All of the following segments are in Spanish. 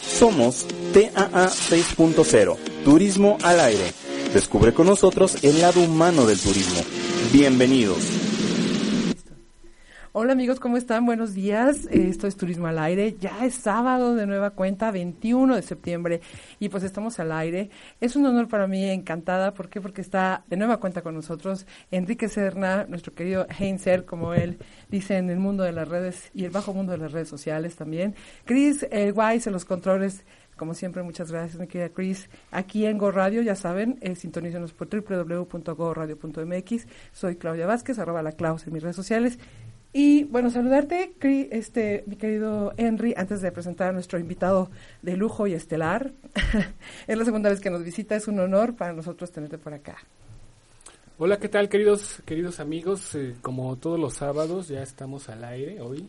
Somos TAA 6.0, Turismo al Aire. Descubre con nosotros el lado humano del turismo. Bienvenidos. Hola amigos, ¿cómo están? Buenos días. Esto es Turismo al Aire. Ya es sábado de nueva cuenta, 21 de septiembre, y pues estamos al aire. Es un honor para mí, encantada. ¿Por qué? Porque está de nueva cuenta con nosotros Enrique Serna, nuestro querido Heinzer, como él dice en el mundo de las redes y el bajo mundo de las redes sociales también. Chris el Wise en los controles como siempre, muchas gracias, mi querida Chris. Aquí en Go Radio, ya saben, eh, sintonícenos por www.goradio.mx. Soy Claudia Vázquez, arroba la Claus en mis redes sociales. Y bueno, saludarte, este, mi querido Henry, antes de presentar a nuestro invitado de lujo y estelar. es la segunda vez que nos visita, es un honor para nosotros tenerte por acá. Hola, ¿qué tal, queridos, queridos amigos? Eh, como todos los sábados, ya estamos al aire hoy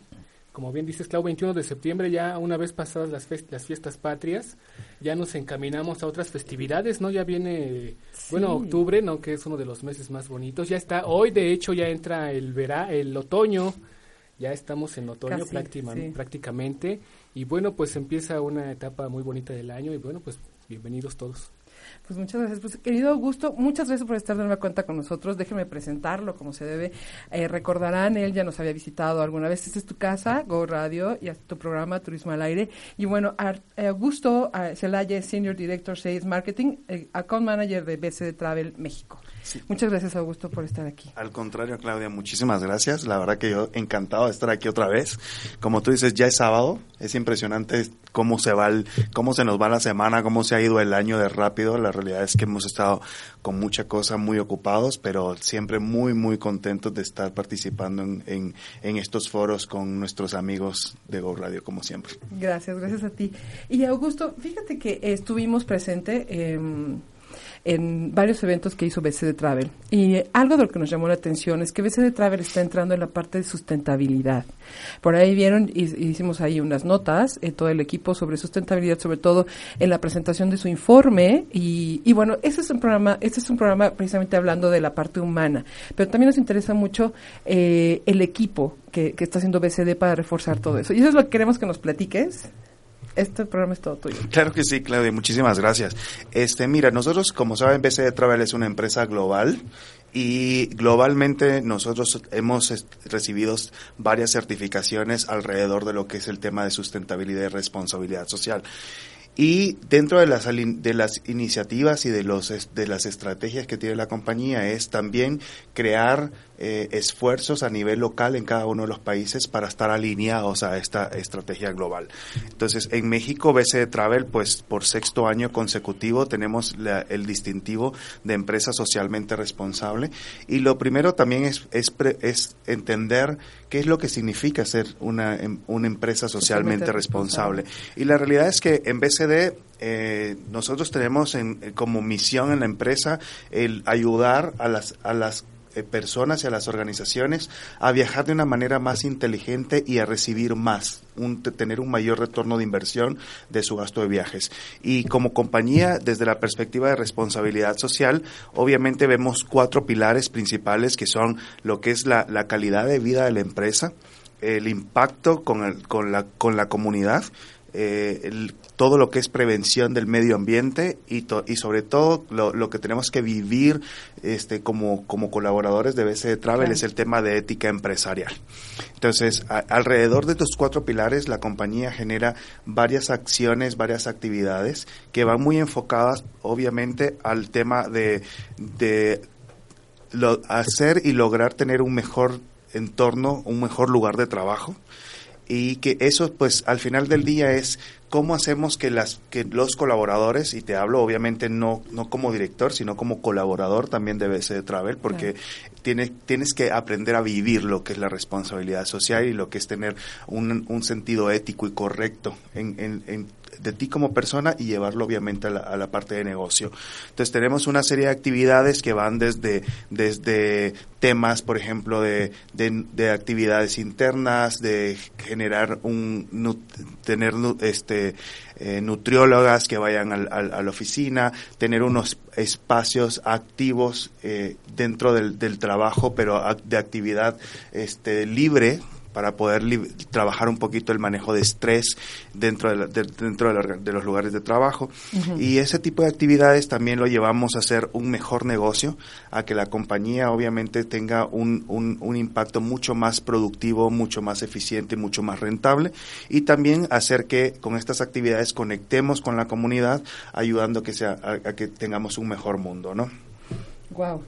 como bien dices, Clau, 21 de septiembre, ya una vez pasadas las, las fiestas patrias, ya nos encaminamos a otras festividades, ¿no? Ya viene, bueno, octubre, ¿no? Que es uno de los meses más bonitos. Ya está, hoy de hecho ya entra el verá, el otoño, ya estamos en otoño prácticamente. Y bueno, pues empieza una etapa muy bonita del año y bueno, pues bienvenidos todos. Pues muchas gracias. Pues querido Augusto, muchas gracias por estar de nueva cuenta con nosotros. Déjeme presentarlo como se debe. Eh, recordarán, él ya nos había visitado alguna vez. Esta es tu casa, Go Radio, y tu programa Turismo al Aire. Y bueno, eh, Augusto uh, Celaya, Senior Director Sales Marketing, eh, Account Manager de BC Travel México. Muchas gracias, Augusto, por estar aquí. Al contrario, Claudia, muchísimas gracias. La verdad que yo encantado de estar aquí otra vez. Como tú dices, ya es sábado. Es impresionante cómo se va, cómo se nos va la semana, cómo se ha ido el año de rápido. La realidad es que hemos estado con mucha cosa, muy ocupados, pero siempre muy, muy contentos de estar participando en, en, estos foros con nuestros amigos de Go Radio, como siempre. Gracias, gracias a ti. Y Augusto, fíjate que estuvimos presente. Eh, en varios eventos que hizo BC de Travel. Y algo de lo que nos llamó la atención es que BC de Travel está entrando en la parte de sustentabilidad. Por ahí vieron, y, hicimos ahí unas notas, en todo el equipo sobre sustentabilidad, sobre todo en la presentación de su informe. Y, y bueno, ese es un programa, este es un programa precisamente hablando de la parte humana. Pero también nos interesa mucho eh, el equipo que, que está haciendo BCD para reforzar todo eso. Y eso es lo que queremos que nos platiques este programa es todo tuyo. Claro que sí, Claudia, muchísimas gracias. Este, mira, nosotros, como saben, BCD Travel es una empresa global y globalmente nosotros hemos recibido varias certificaciones alrededor de lo que es el tema de sustentabilidad y responsabilidad social. Y dentro de las, de las iniciativas y de, los, de las estrategias que tiene la compañía es también crear eh, esfuerzos a nivel local en cada uno de los países para estar alineados a esta estrategia global. Entonces, en México, BC Travel, pues por sexto año consecutivo tenemos el distintivo de empresa socialmente responsable. Y lo primero también es, es, es entender qué es lo que significa ser una, em, una empresa socialmente responsable. Y la realidad es que en BCD eh, nosotros tenemos en, como misión en la empresa el ayudar a las, a las eh, personas y a las organizaciones a viajar de una manera más inteligente y a recibir más, tener un mayor retorno de inversión de su gasto de viajes. Y como compañía, desde la perspectiva de responsabilidad social, obviamente vemos cuatro pilares principales que son lo que es la, la calidad de vida de la empresa, el impacto con, el, con, la, con la comunidad, eh, el, todo lo que es prevención del medio ambiente y, y sobre todo lo, que tenemos que vivir este, como, como colaboradores de BC Travel es el tema de ética empresarial. Entonces, alrededor de estos cuatro pilares, la compañía genera varias acciones, varias actividades que van muy enfocadas, obviamente, al tema de, de hacer y lograr tener un mejor entorno, un mejor lugar de trabajo y que eso pues al final del día es cómo hacemos que las que los colaboradores y te hablo obviamente no no como director sino como colaborador también de BC Travel porque tienes tienes que aprender a vivir lo que es la responsabilidad social y lo que es tener un, un sentido ético y correcto en, en, en de ti como persona y llevarlo obviamente a la, parte de negocio. Entonces tenemos una serie de actividades que van desde, desde temas, por ejemplo, de, de, actividades internas, de generar un, tener este, eh, nutriólogas que vayan al, a la oficina, tener unos espacios activos eh, dentro del, del, trabajo, pero de actividad este, libre para poder trabajar un poquito el manejo de estrés dentro de, dentro de, los lugares de trabajo. Y ese tipo de actividades también lo llevamos a hacer un mejor negocio, a que la compañía obviamente tenga un, un, un impacto mucho más productivo, mucho más eficiente, mucho más rentable y también hacer que con estas actividades conectemos con la comunidad, ayudando a que, sea, a, que tengamos un mejor mundo, ¿no? Wow.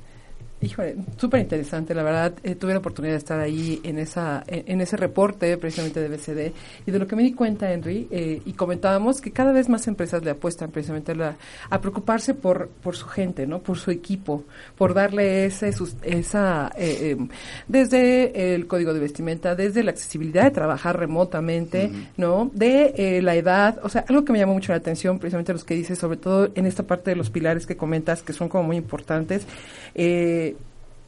Híjole, súper interesante, la verdad. Eh, tuve la oportunidad de estar ahí en esa en, ese reporte precisamente de BCD y de lo que me di cuenta, Henry, eh, y comentábamos que cada vez más empresas le apuestan precisamente a preocuparse por, por su gente, ¿no? Por su equipo, por darle ese, esa, eh, desde el código de vestimenta, desde la accesibilidad de trabajar remotamente, ¿no? De la edad, o sea, algo que me llamó mucho la atención, precisamente los que dices, sobre todo en esta parte de los pilares que comentas, que son como muy importantes. Eh,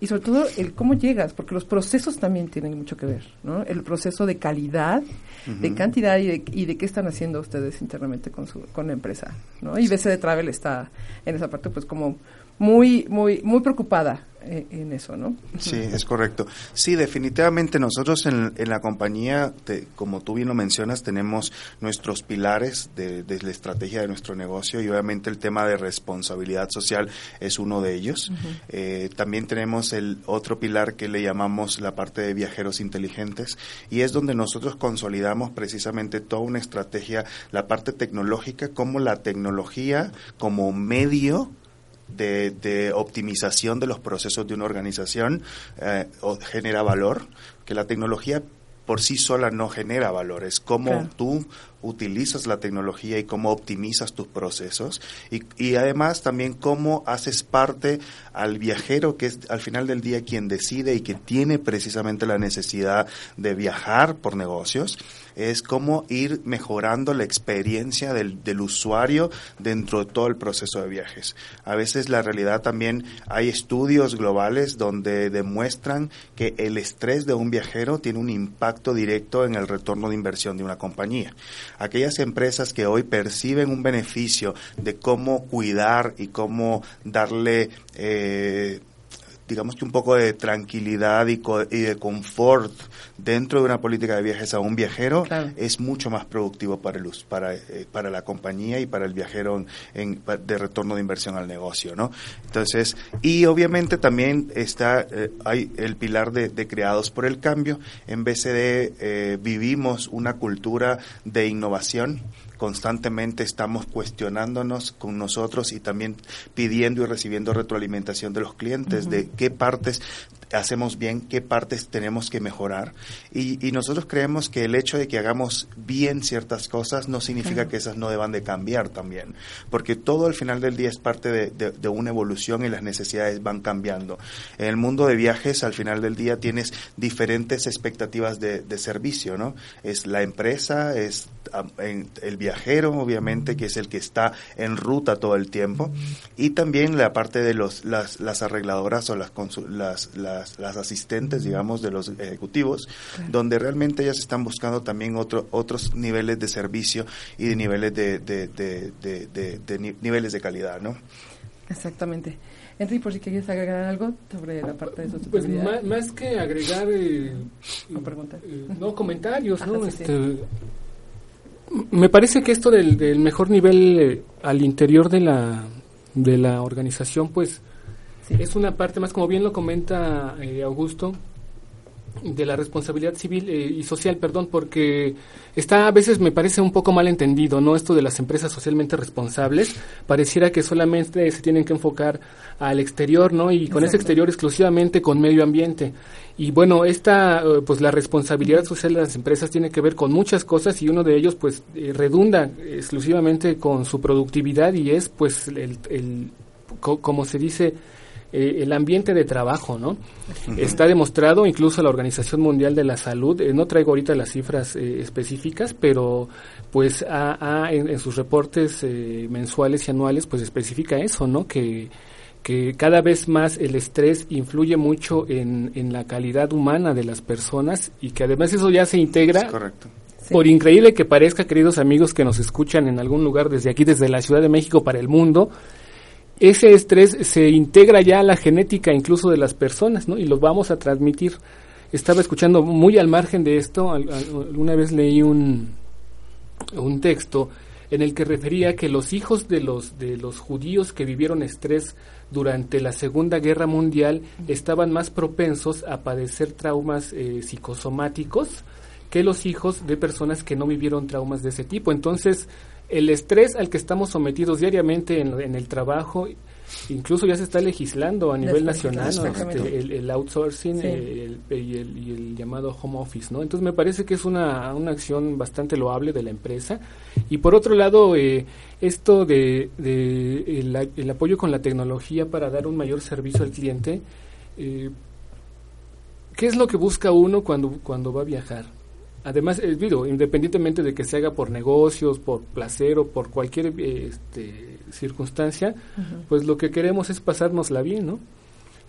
y sobre todo el cómo llegas, porque los procesos también tienen mucho que ver, ¿no? El proceso de calidad, de cantidad y de, y de, qué están haciendo ustedes internamente con su con la empresa, ¿no? Y BC de Travel está en esa parte pues como muy muy muy preocupada en eso, ¿no? Sí, es correcto. Sí, definitivamente nosotros en, la compañía, como tú bien lo mencionas, tenemos nuestros pilares de, la estrategia de nuestro negocio y obviamente el tema de responsabilidad social es uno de ellos. Eh, también tenemos el otro pilar que le llamamos la parte de viajeros inteligentes y es donde nosotros consolidamos precisamente toda una estrategia, la parte tecnológica, como la tecnología como medio de, optimización de los procesos de una organización eh, genera valor, que la tecnología por sí sola no genera valor, es como tú utilizas la tecnología y cómo optimizas tus procesos y, y, además también cómo haces parte al viajero que es al final del día quien decide y que tiene precisamente la necesidad de viajar por negocios es cómo ir mejorando la experiencia del, del, usuario dentro de todo el proceso de viajes. A veces la realidad también hay estudios globales donde demuestran que el estrés de un viajero tiene un impacto directo en el retorno de inversión de una compañía aquellas empresas que hoy perciben un beneficio de cómo cuidar y cómo darle eh, digamos que un poco de tranquilidad y, de confort dentro de una política de viajes a un viajero es mucho más productivo para el para eh, para la compañía y para el viajero en, de retorno de inversión al negocio no entonces y obviamente también está eh, hay el pilar de, creados por el cambio. En BCD eh, vivimos una cultura de innovación. Constantemente estamos cuestionándonos con nosotros y también pidiendo y recibiendo retroalimentación de los clientes de qué partes hacemos bien, qué partes tenemos que mejorar. Y, nosotros creemos que el hecho de que hagamos bien ciertas cosas no significa que esas no deban de cambiar también, porque todo al final del día es parte de, una evolución y las necesidades van cambiando. En el mundo de viajes, al final del día tienes diferentes expectativas de, servicio, ¿no? Es la empresa, es el viajero, obviamente, que es el que está en ruta todo el tiempo, y también la parte de los, las, las arregladoras o las, las, las las, asistentes, digamos, de los ejecutivos, donde realmente ellas están buscando también otro, otros niveles de servicio y de niveles de, de, niveles de calidad, ¿no? Exactamente. Henry, por si querías agregar algo sobre la parte de Pues más, que agregar... Eh, eh, no, comentarios, ¿no? Este, me parece que esto del, del mejor nivel eh, al interior de la, de la organización, pues es una parte más, como bien lo comenta eh, Augusto, de la responsabilidad civil eh, y social, perdón, porque está a veces me parece un poco mal entendido, ¿no? Esto de las empresas socialmente responsables, pareciera que solamente se tienen que enfocar al exterior, ¿no? Y con ese exterior exclusivamente con medio ambiente. Y bueno, esta, eh, pues la responsabilidad social de las empresas tiene que ver con muchas cosas y uno de ellos, pues, redunda exclusivamente con su productividad y es, pues, el, el como se dice, eh, el ambiente de trabajo, ¿no? Está demostrado, incluso la Organización Mundial de la Salud, eh, no traigo ahorita las cifras eh, específicas, pero pues ha, en, sus reportes mensuales y anuales, pues especifica eso, ¿no? Que, que cada vez más el estrés influye mucho en, en la calidad humana de las personas y que además eso ya se integra correcto. Por increíble que parezca, queridos amigos que nos escuchan en algún lugar desde aquí, desde la Ciudad de México para el mundo, ese estrés se integra ya a la genética incluso de las personas, ¿no? Y lo vamos a transmitir. estaba escuchando muy al margen de esto, alguna vez leí un, un texto en el que refería que los hijos de los, de los judíos que vivieron estrés durante la Segunda Guerra Mundial estaban más propensos a padecer traumas eh, psicosomáticos que los hijos de personas que no vivieron traumas de ese tipo. Entonces, el estrés al que estamos sometidos diariamente en, el trabajo, incluso ya se está legislando a nivel nacional este, el, outsourcing y, el, llamado home office, ¿no? Entonces me parece que es una, una acción bastante loable de la empresa. Y por otro lado, eh, esto de, el, apoyo con la tecnología para dar un mayor servicio al cliente, eh, ¿qué es lo que busca uno cuando, cuando va a viajar? Además, eh, digo, independientemente de que se haga por negocios, por placer o por cualquier este, circunstancia, pues lo que queremos es pasárnosla bien, ¿no?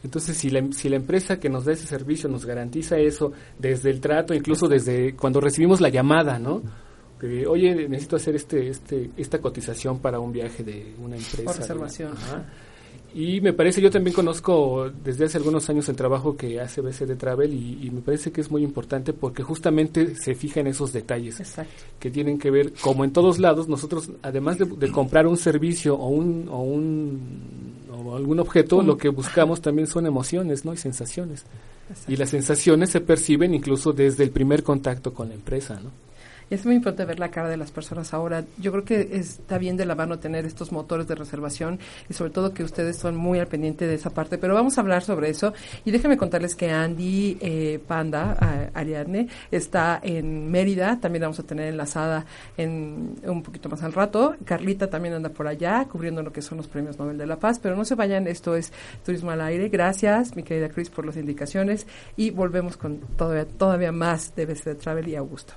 Entonces, si la, si la empresa que nos da ese servicio nos garantiza eso desde el trato, incluso desde cuando recibimos la llamada, ¿no? Oye, necesito hacer este, este, esta cotización para un viaje de una empresa. Por reservación. Y me parece, yo también conozco desde hace algunos años el trabajo que hace BCD Travel y, me parece que es muy importante porque justamente se fija en esos detalles que tienen que ver, como en todos lados, nosotros además de, comprar un servicio o un, o un o algún objeto, lo que buscamos también son emociones, ¿no? Y sensaciones. Y las sensaciones se perciben incluso desde el primer contacto con la empresa, ¿no? Es muy importante ver la cara de las personas ahora. Yo creo que está bien de la mano tener estos motores de reservación y sobre todo que ustedes son muy al pendiente de esa parte. Pero vamos a hablar sobre eso y déjenme contarles que Andy eh, Panda, Ariadne, está en Mérida. También vamos a tener enlazada en un poquito más al rato. Carlita también anda por allá cubriendo lo que son los premios Nobel de la Paz. Pero no se vayan, esto es Turismo al Aire. Gracias, mi querida Cris, por las indicaciones y volvemos con todavía, todavía más de BC Travel y Augusto.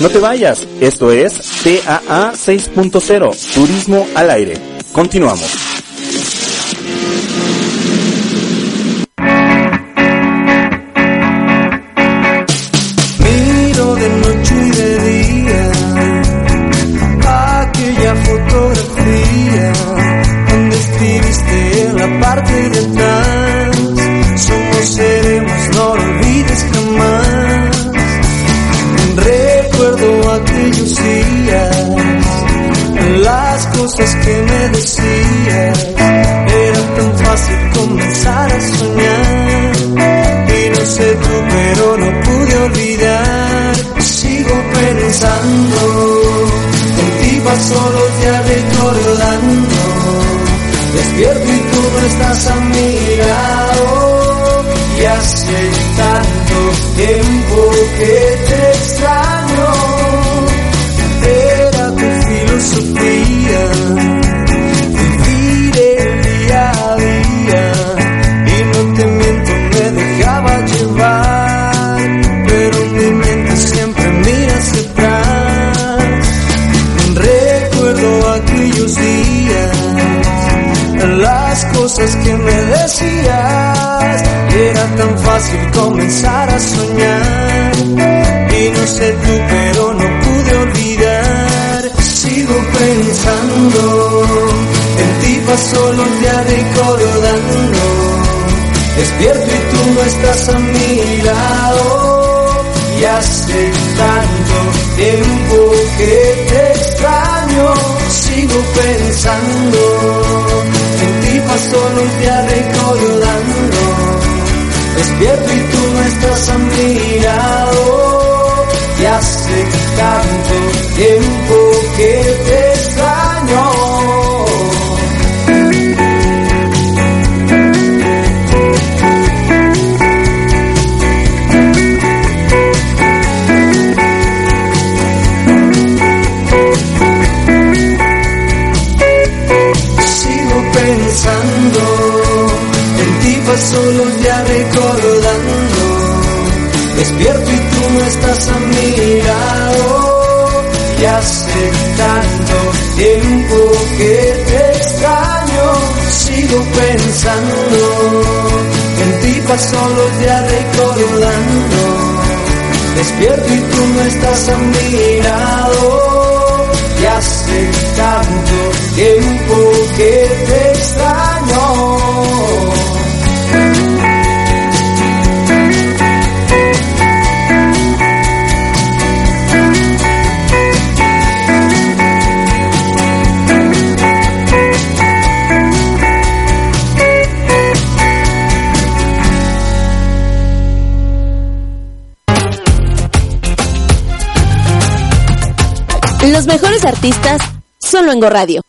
No te vayas, esto es TAA 6.0, Turismo al Aire. Continuamos. Que me decías, era tan fácil comenzar a soñar. Y no sé tú pero no pude olvidar. Pensando, en ti paso los días recordando, despierto y tú no estás a mi lado, y hace tanto tiempo que te extraño, sigo pensando, ti paso los días recordando, despierto y tú no estás a mi y hace tanto tiempo que te paso los días recordando despierto y tú no estás a mi lado. Y hace tanto tiempo que te extraño, sigo pensando, en ti paso los días recordando. Despierto y tú no estás a mi lado. Y hace tanto tiempo que te extraño. Mejores artistas solo en Go Radio.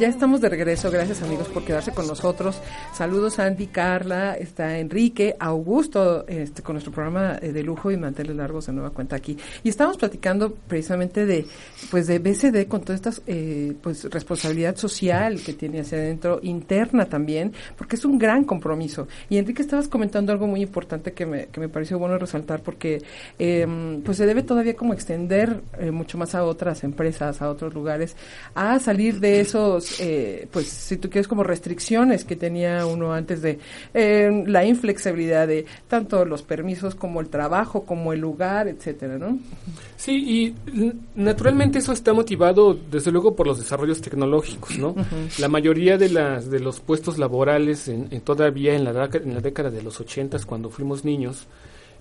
Ya estamos de regreso. Gracias amigos por quedarse con nosotros. Saludos a Andy, Carla, está Enrique, Augusto, este, con nuestro programa eh, de lujo y manteles largos de nueva cuenta aquí. Y estamos platicando precisamente de, pues, de BCD con toda esta, eh, pues, responsabilidad social que tiene hacia adentro, interna también, porque es un gran compromiso. Y Enrique, estabas comentando algo muy importante que me, que me pareció bueno resaltar, porque, eh, pues, se debe todavía como extender eh, mucho más a otras empresas, a otros lugares, a salir de esos eh, pues si tú quieres como restricciones que tenía uno antes de eh, la inflexibilidad de tanto los permisos como el trabajo como el lugar etcétera no Sí, y naturalmente eso está motivado desde luego por los desarrollos tecnológicos, ¿no? La mayoría de las de los puestos laborales en, en todavía en la, en la década de los ochentas cuando fuimos niños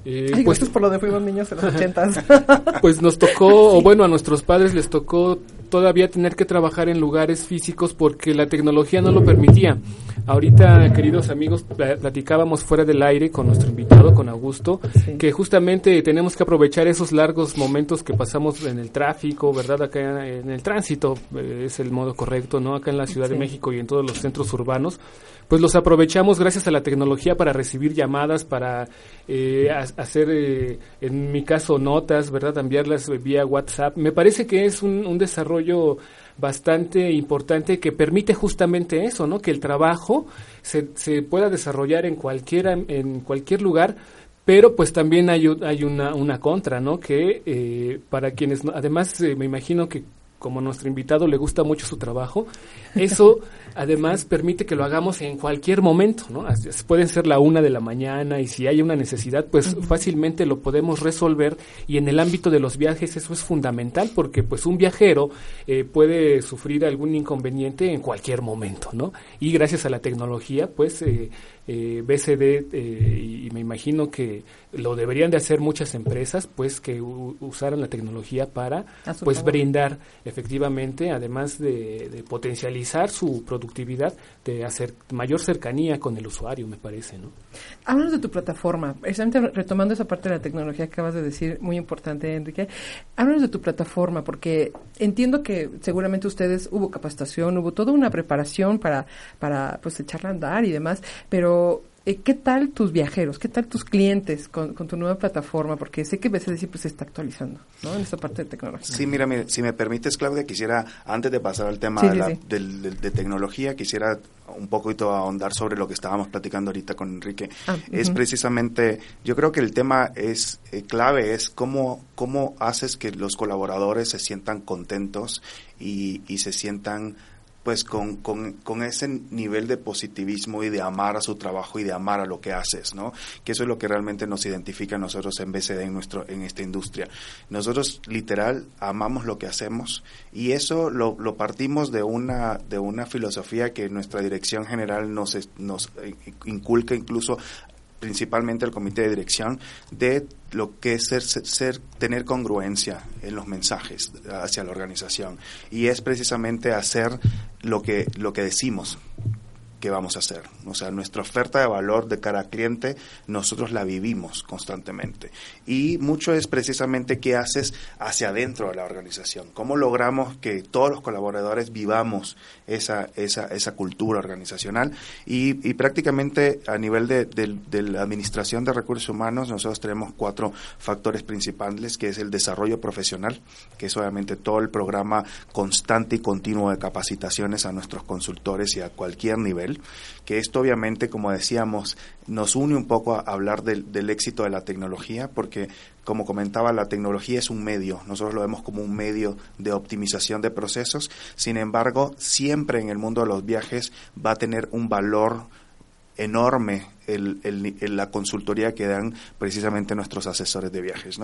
eh, Ay, pues, esto es por lo de fuimos niños en los ochentas pues nos tocó, o bueno, a nuestros padres les tocó todavía tener que trabajar en lugares físicos porque la tecnología no lo permitía. Ahorita, queridos amigos, pla- platicábamos fuera del aire con nuestro invitado, con Augusto, Sí. que justamente tenemos que aprovechar esos largos momentos que pasamos en el tráfico, ¿verdad? Acá en el tránsito eh, es el modo correcto, ¿no? Acá en la Ciudad de. México y en todos los centros urbanos, pues los aprovechamos gracias a la tecnología para recibir llamadas, para eh, ha- hacer, eh, en mi caso, notas, ¿verdad? Enviarlas vía WhatsApp. Me parece que es un, desarrollo bastante importante que permite justamente eso, ¿no? Que el trabajo se, se pueda desarrollar en cualquiera, en cualquier lugar, pero pues también hay, hay una, una contra, ¿no? Que eh, para quienes, además eh, me imagino que como nuestro invitado le gusta mucho su trabajo, eso además permite que lo hagamos en cualquier momento, ¿no? Pueden ser la una de la mañana y si hay una necesidad, pues fácilmente lo podemos resolver y en el ámbito de los viajes eso es fundamental porque pues un viajero eh, puede sufrir algún inconveniente en cualquier momento, ¿no? Y gracias a la tecnología, pues eh, eh, BCD eh, y, y me imagino que lo deberían de hacer muchas empresas, pues que usaran la tecnología para pues favor. brindar efectivamente, además de, de potencializar su productividad, de hacer mayor cercanía con el usuario, me parece, ¿no? Háblanos de tu plataforma, precisamente retomando esa parte de la tecnología que acabas de decir, muy importante, Enrique. Háblanos de tu plataforma, porque entiendo que seguramente ustedes hubo capacitación, hubo toda una preparación para, para pues echarla a andar y demás, pero eh, ¿qué tal tus viajeros? ¿Qué tal tus clientes con, con tu nueva plataforma? Porque sé que BCD siempre se está actualizando, ¿no? En esta parte de tecnología. Sí, mira, mira, si me permites, Claudia, quisiera, antes de pasar al tema Sí, de, sí, la- sí. de tecnología, quisiera un poquito ahondar sobre lo que estábamos platicando ahorita con Enrique. Ah, Es precisamente, yo creo que el tema es eh, clave, es cómo, cómo haces que los colaboradores se sientan contentos y, y se sientan pues con, con, con ese nivel de positivismo y de amar a su trabajo y de amar a lo que haces, ¿no? Que eso es lo que realmente nos identifica a nosotros en BCD en nuestro en esta industria. Nosotros literal amamos lo que hacemos y eso lo, lo partimos de una de una filosofía que nuestra dirección general nos nos eh, inculca incluso principalmente el comité de dirección de lo que es ser, ser, tener congruencia en los mensajes hacia la organización. Y es precisamente hacer lo que lo que decimos que vamos a hacer. O sea, nuestra oferta de valor de cara al cliente, nosotros la vivimos constantemente. Y mucho es precisamente qué haces hacia adentro de la organización. Cómo logramos que todos los colaboradores vivamos esa, esa, esa cultura organizacional. Y, prácticamente a nivel de, del- de la administración de recursos humanos, nosotros tenemos cuatro factores principales, que es el desarrollo profesional, que es obviamente todo el programa constante y continuo de capacitaciones a nuestros consultores y a cualquier nivel, que esto obviamente, como decíamos, nos une un poco a hablar del, éxito de la tecnología, porque como comentaba, la tecnología es un medio, nosotros lo vemos como un medio de optimización de procesos, sin embargo, siempre en el mundo de los viajes va a tener un valor enorme el, la consultoría que dan precisamente nuestros asesores de viajes.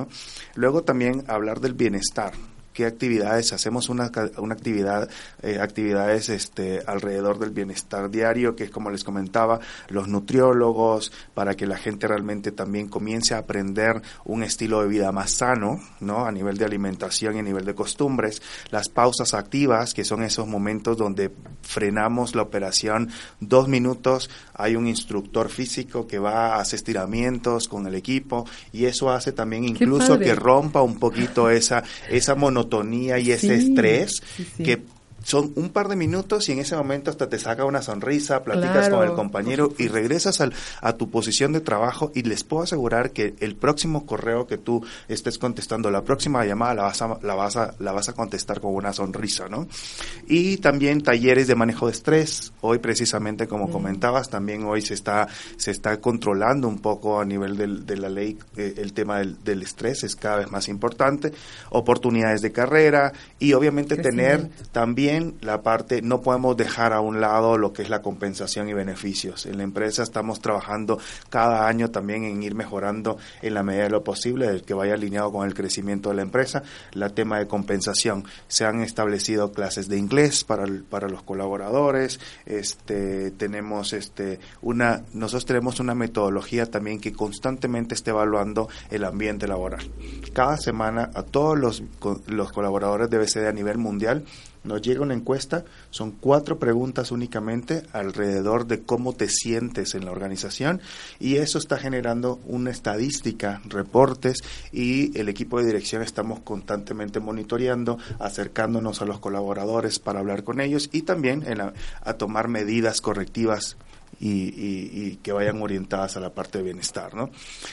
Luego también hablar del bienestar. Qué actividades, hacemos una, una actividad, eh, actividades este, alrededor del bienestar diario, que es como les comentaba, los nutriólogos, para que la gente realmente también comience a aprender un estilo de vida más sano, ¿no? A nivel de alimentación y a nivel de costumbres, las pausas activas, que son esos momentos donde frenamos la operación dos minutos, hay un instructor físico que va a hacer estiramientos con el equipo y eso hace también incluso que rompa un poquito esa, esa monotonía y ese estrés que son un par de minutos y en ese momento hasta te saca una sonrisa, platicas con el compañero y regresas al, a tu posición de trabajo y les puedo asegurar que el próximo correo que tú estés contestando, la próxima llamada la vas a, la vas a, la vas a contestar con una sonrisa, ¿no? Y también talleres de manejo de estrés. Hoy precisamente como comentabas, también hoy se está, se está controlando un poco a nivel del, de la ley eh, el tema del, del, estrés, es cada vez más importante. Oportunidades de carrera y obviamente tener también la parte, no podemos dejar a un lado lo que es la compensación y beneficios. En la empresa estamos trabajando cada año también en ir mejorando en la medida de lo posible, el que vaya alineado con el crecimiento de la empresa, la tema de compensación. Se han establecido clases de inglés para, para los colaboradores, este, tenemos este, una, nosotros tenemos una metodología también que constantemente esté evaluando el ambiente laboral. Cada semana a todos los, los colaboradores de BCD a nivel mundial nos llega una encuesta, son cuatro preguntas únicamente alrededor de cómo te sientes en la organización y eso está generando una estadística, reportes y el equipo de dirección estamos constantemente monitoreando, acercándonos a los colaboradores para hablar con ellos y también a tomar medidas correctivas y, que vayan orientadas a la parte de bienestar, ¿no?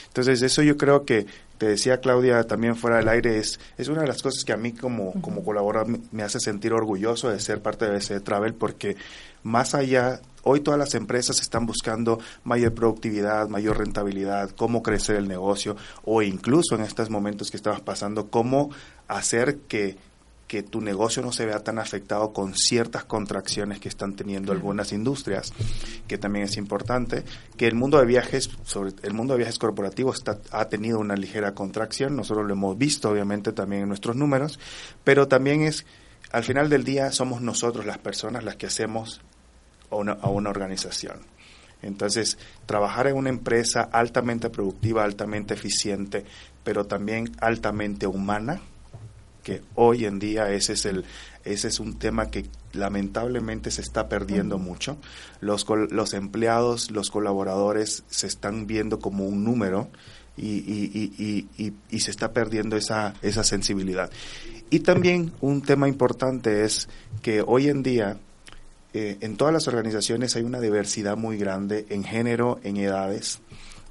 Entonces, eso yo creo que, te decía Claudia también fuera del aire, es, es una de las cosas que a mí como, como colaborador me hace sentir orgulloso de ser parte de ese Travel, porque más allá, hoy todas las empresas están buscando mayor productividad, mayor rentabilidad, cómo crecer el negocio, o incluso en estos momentos que estabas pasando, cómo hacer que que tu negocio no se vea tan afectado con ciertas contracciones que están teniendo algunas industrias, que también es importante, que el mundo de viajes, sobre el mundo de viajes corporativos está, ha tenido una ligera contracción, nosotros lo hemos visto obviamente también en nuestros números, pero también es, al final del día somos nosotros las personas las que hacemos a una, a una organización. Entonces, trabajar en una empresa altamente productiva, altamente eficiente, pero también altamente humana, que hoy en día ese es el ese es un tema que lamentablemente se está perdiendo mucho. Los, los empleados, los colaboradores se están viendo como un número y, y, y, y, se está perdiendo esa, esa sensibilidad. Y también un tema importante es que hoy en día eh, en todas las organizaciones hay una diversidad muy grande en género, en edades.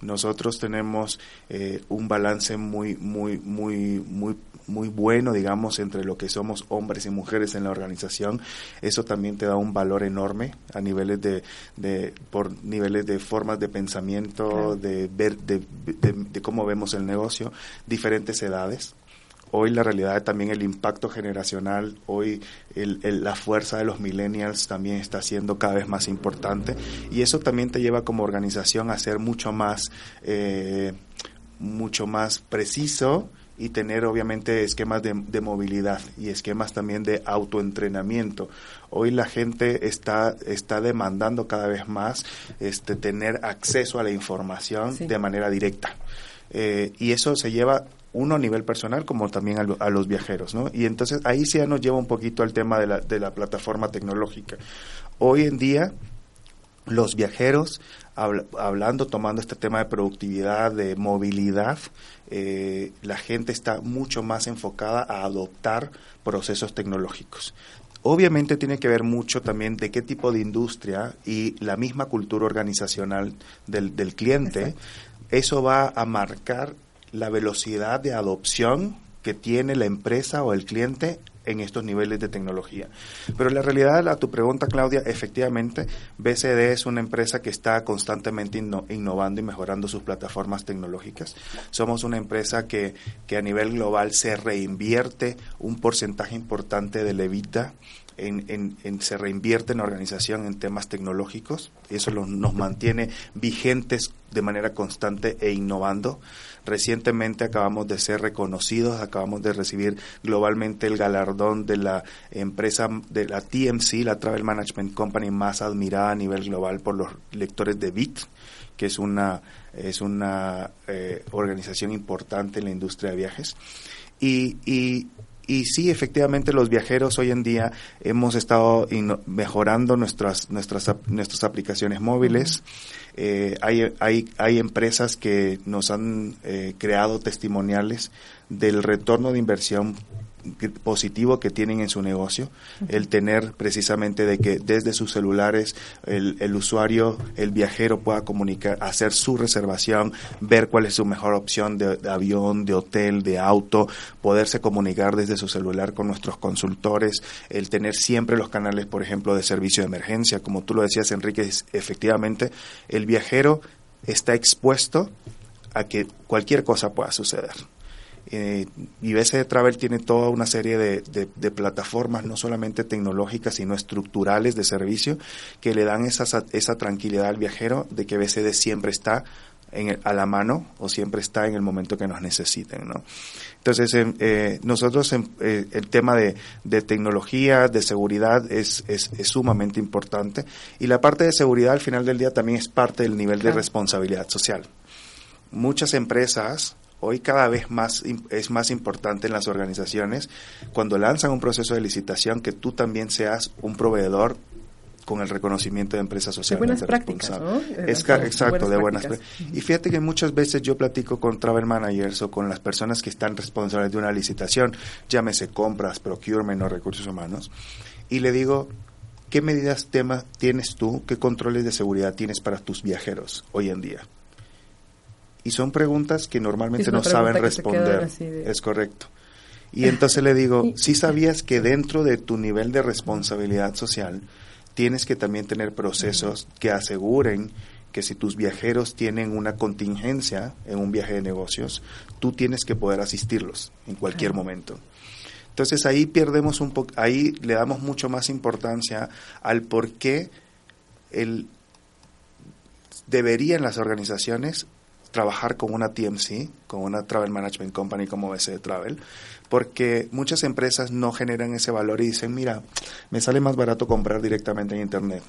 Nosotros tenemos eh, un balance muy, muy, muy, muy muy bueno, digamos, entre lo que somos hombres y mujeres en la organización. Eso también te da un valor enorme a niveles de, de por niveles de formas de pensamiento, de ver, de, de, cómo vemos el negocio, diferentes edades hoy la realidad también el impacto generacional, hoy el, la fuerza de los millennials también está siendo cada vez más importante y eso también te lleva como organización a ser mucho más, eh, mucho más preciso y tener obviamente esquemas de, movilidad y esquemas también de autoentrenamiento. Hoy la gente está, está demandando cada vez más este, tener acceso a la información de manera directa. Eh, y eso se lleva uno a nivel personal como también a, los viajeros, ¿no? Y entonces ahí sí ya nos lleva un poquito al tema de la, de la plataforma tecnológica. Hoy en día los viajeros, hablando, tomando este tema de productividad, de movilidad, eh, la gente está mucho más enfocada a adoptar procesos tecnológicos. Obviamente tiene que ver mucho también de qué tipo de industria y la misma cultura organizacional del, del cliente. Eso va a marcar la velocidad de adopción que tiene la empresa o el cliente en estos niveles de tecnología. Pero la realidad, a tu pregunta, Claudia, efectivamente, BCD es una empresa que está constantemente innovando y mejorando sus plataformas tecnológicas. Somos una empresa que, que a nivel global se reinvierte un porcentaje importante de levita en, se reinvierte en organización en temas tecnológicos. Eso nos mantiene vigentes de manera constante e innovando. Recientemente acabamos de ser reconocidos, acabamos de recibir globalmente el galardón de la empresa de la TMC, la Travel Management Company más admirada a nivel global por los lectores de BIT, que es una es una eh, organización importante en la industria de viajes. Y, y sí, efectivamente, los viajeros hoy en día hemos estado mejorando nuestras, nuestras, nuestras aplicaciones móviles. Eh, hay, hay, hay empresas que nos han eh, creado testimoniales del retorno de inversión positivo que tienen en su negocio, el tener precisamente de que desde sus celulares el, el, usuario, el viajero pueda comunicar, hacer su reservación, ver cuál es su mejor opción de, avión, de hotel, de auto, poderse comunicar desde su celular con nuestros consultores, el tener siempre los canales, por ejemplo, de servicio de emergencia, como tú lo decías, Enrique, efectivamente, el viajero está expuesto a que cualquier cosa pueda suceder. Eh, de Travel tiene toda una serie de, de, plataformas, no solamente tecnológicas, sino estructurales de servicio, que le dan esa, esa tranquilidad al viajero de que BCD siempre está en a la mano o siempre está en el momento que nos necesiten, ¿no? Entonces, em, eh, nosotros em, eh, el tema de, de, tecnología, de seguridad es, es, es, sumamente importante y la parte de seguridad al final del día también es parte del nivel de responsabilidad social. Muchas empresas hoy cada vez más es más importante en las organizaciones cuando lanzan un proceso de licitación que tú también seas un proveedor con el reconocimiento de empresa socialmente responsable. Es exacto, de buenas prácticas. Y fíjate que muchas veces yo platico con travel managers o con las personas que están responsables de una licitación, llámese compras, procurement o recursos humanos, y le digo, ¿qué medidas tema tienes tú, qué controles de seguridad tienes para tus viajeros hoy en día? Y son preguntas que normalmente no saben responder. Es correcto. Y entonces le digo, si sabías que dentro de tu nivel de responsabilidad social tienes que también tener procesos que aseguren que si tus viajeros tienen una contingencia en un viaje de negocios, tú tienes que poder asistirlos en cualquier momento. Entonces ahí perdemos un poco, ahí le damos mucho más importancia al por qué el, deberían las organizaciones trabajar con una TMC, con una Travel Management Company como BC Travel, porque muchas empresas no generan ese valor y dicen, mira, me sale más barato comprar directamente en Internet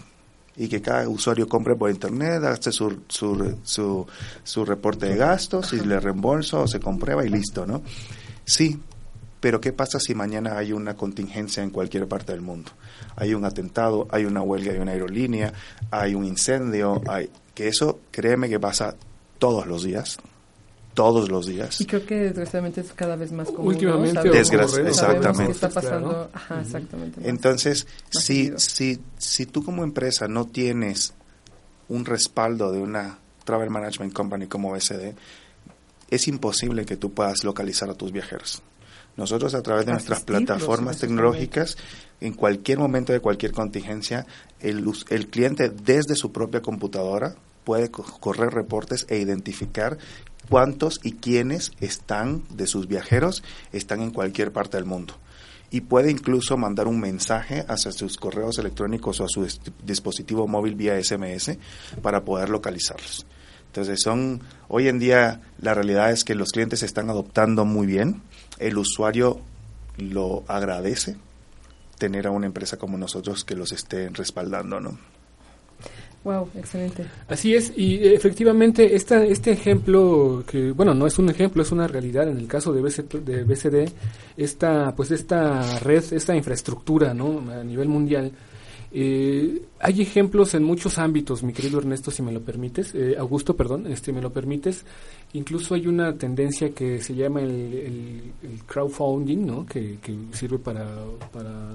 y que cada usuario compre por internet, hace su, su, su, su, reporte de gastos y le reembolso o se comprueba y listo, ¿no? Sí, pero ¿qué pasa si mañana hay una contingencia en cualquier parte del mundo? Hay un atentado, hay una huelga de una aerolínea, hay un incendio, hay que eso, créeme que pasa todos los días, todos los días. Y creo que desgraciadamente es cada vez más común. Últimamente, exactamente. está pasando. Ajá, exactamente. Entonces, si, si, si tú como empresa no tienes un respaldo de una travel management company como BCD, es imposible que tú puedas localizar a tus viajeros. Nosotros a través de nuestras plataformas tecnológicas, en cualquier momento de cualquier contingencia, el, el cliente desde su propia computadora puede correr reportes e identificar cuántos y quiénes están de sus viajeros están en cualquier parte del mundo y puede incluso mandar un mensaje hacia sus correos electrónicos o a su dispositivo móvil vía SMS para poder localizarlos. Entonces son hoy en día la realidad es que los clientes están adoptando muy bien, el usuario lo agradece tener a una empresa como nosotros que los esté respaldando, ¿no? Wow, excelente. Así es, y eh, efectivamente esta, este ejemplo, que bueno, no es un ejemplo, es una realidad en el caso de, de BCD, esta, pues esta red, esta infraestructura ¿no? a nivel mundial, eh, hay ejemplos en muchos ámbitos, mi querido Ernesto, si me lo permites, eh, Augusto, perdón, este, me lo permites. Incluso hay una tendencia que se llama el, crowdfunding, ¿no? Que, que sirve para, para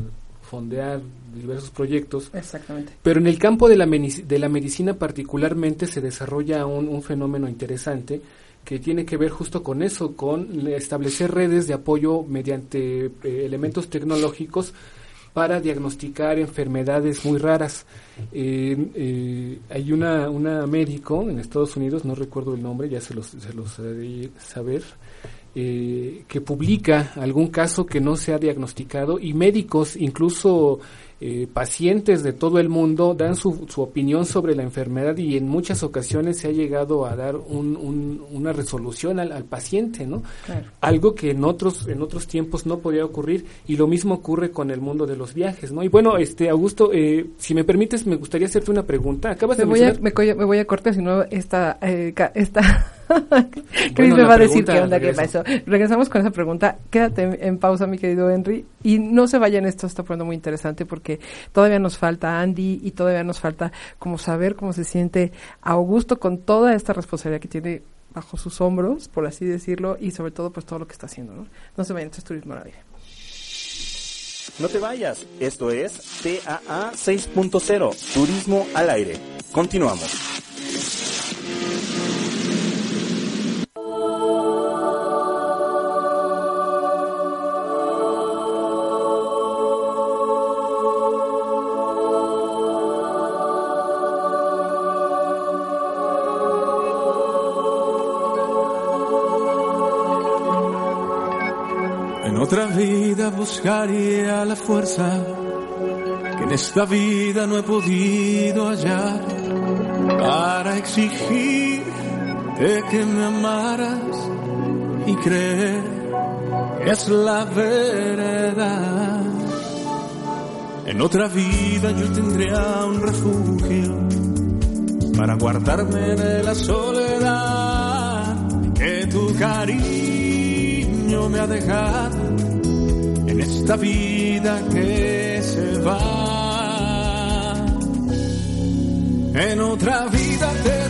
fondear diversos proyectos. Exactamente. Pero en el campo de la, de la medicina particularmente se desarrolla un, fenómeno interesante que tiene que ver justo con eso, con establecer redes de apoyo mediante eh, elementos tecnológicos para diagnosticar enfermedades muy raras. Eh, eh, hay una, una médico en Estados Unidos, no recuerdo el nombre, ya se los, se los saber, eh, que publica algún caso que no se ha diagnosticado y médicos, incluso eh, pacientes de todo el mundo dan su, su, opinión sobre la enfermedad y en muchas ocasiones se ha llegado a dar un, un, una resolución al, al paciente, ¿no? Claro. Algo que en otros en otros tiempos no podía ocurrir y lo mismo ocurre con el mundo de los viajes, ¿no? Y bueno, este Augusto, eh, si me permites, me gustaría hacerte una pregunta. Acabas Me de voy, a, me, me voy a cortar, si no, esta, eh, esta Chris Bueno, me va a decir qué onda, qué pasó. Regresamos con esa pregunta. Quédate en, en pausa, mi querido Henry. Y no se vayan, esto está poniendo muy interesante porque todavía nos falta Andy y todavía nos falta como saber cómo se siente Augusto con toda esta responsabilidad que tiene bajo sus hombros, por así decirlo, y sobre todo pues todo lo que está haciendo. No, no se vayan, esto es Turismo al Aire. No te vayas, esto es TAA 6.0, Turismo al aire. Continuamos. Buscaría la fuerza que en esta vida no he podido hallar para exigir que me amaras y creer que es la verdad. En otra vida yo tendría un refugio para guardarme de la soledad que tu cariño me ha dejado en esta vida que se va. En otra vida te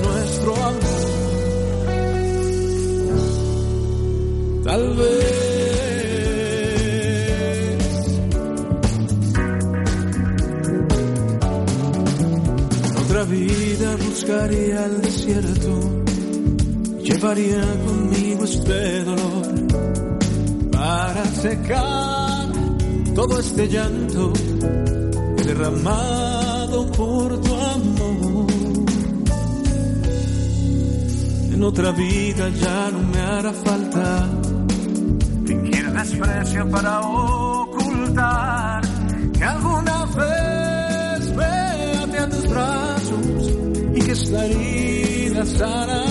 nuestro amor, tal vez. Otra vida buscaría el desierto, llevaría conmigo este dolor para secar todo este llanto derramado por tu amor. En otra vida ya no me hará falta fingir desprecio para ocultar que alguna vez até a tus brazos y que esta herida sanará.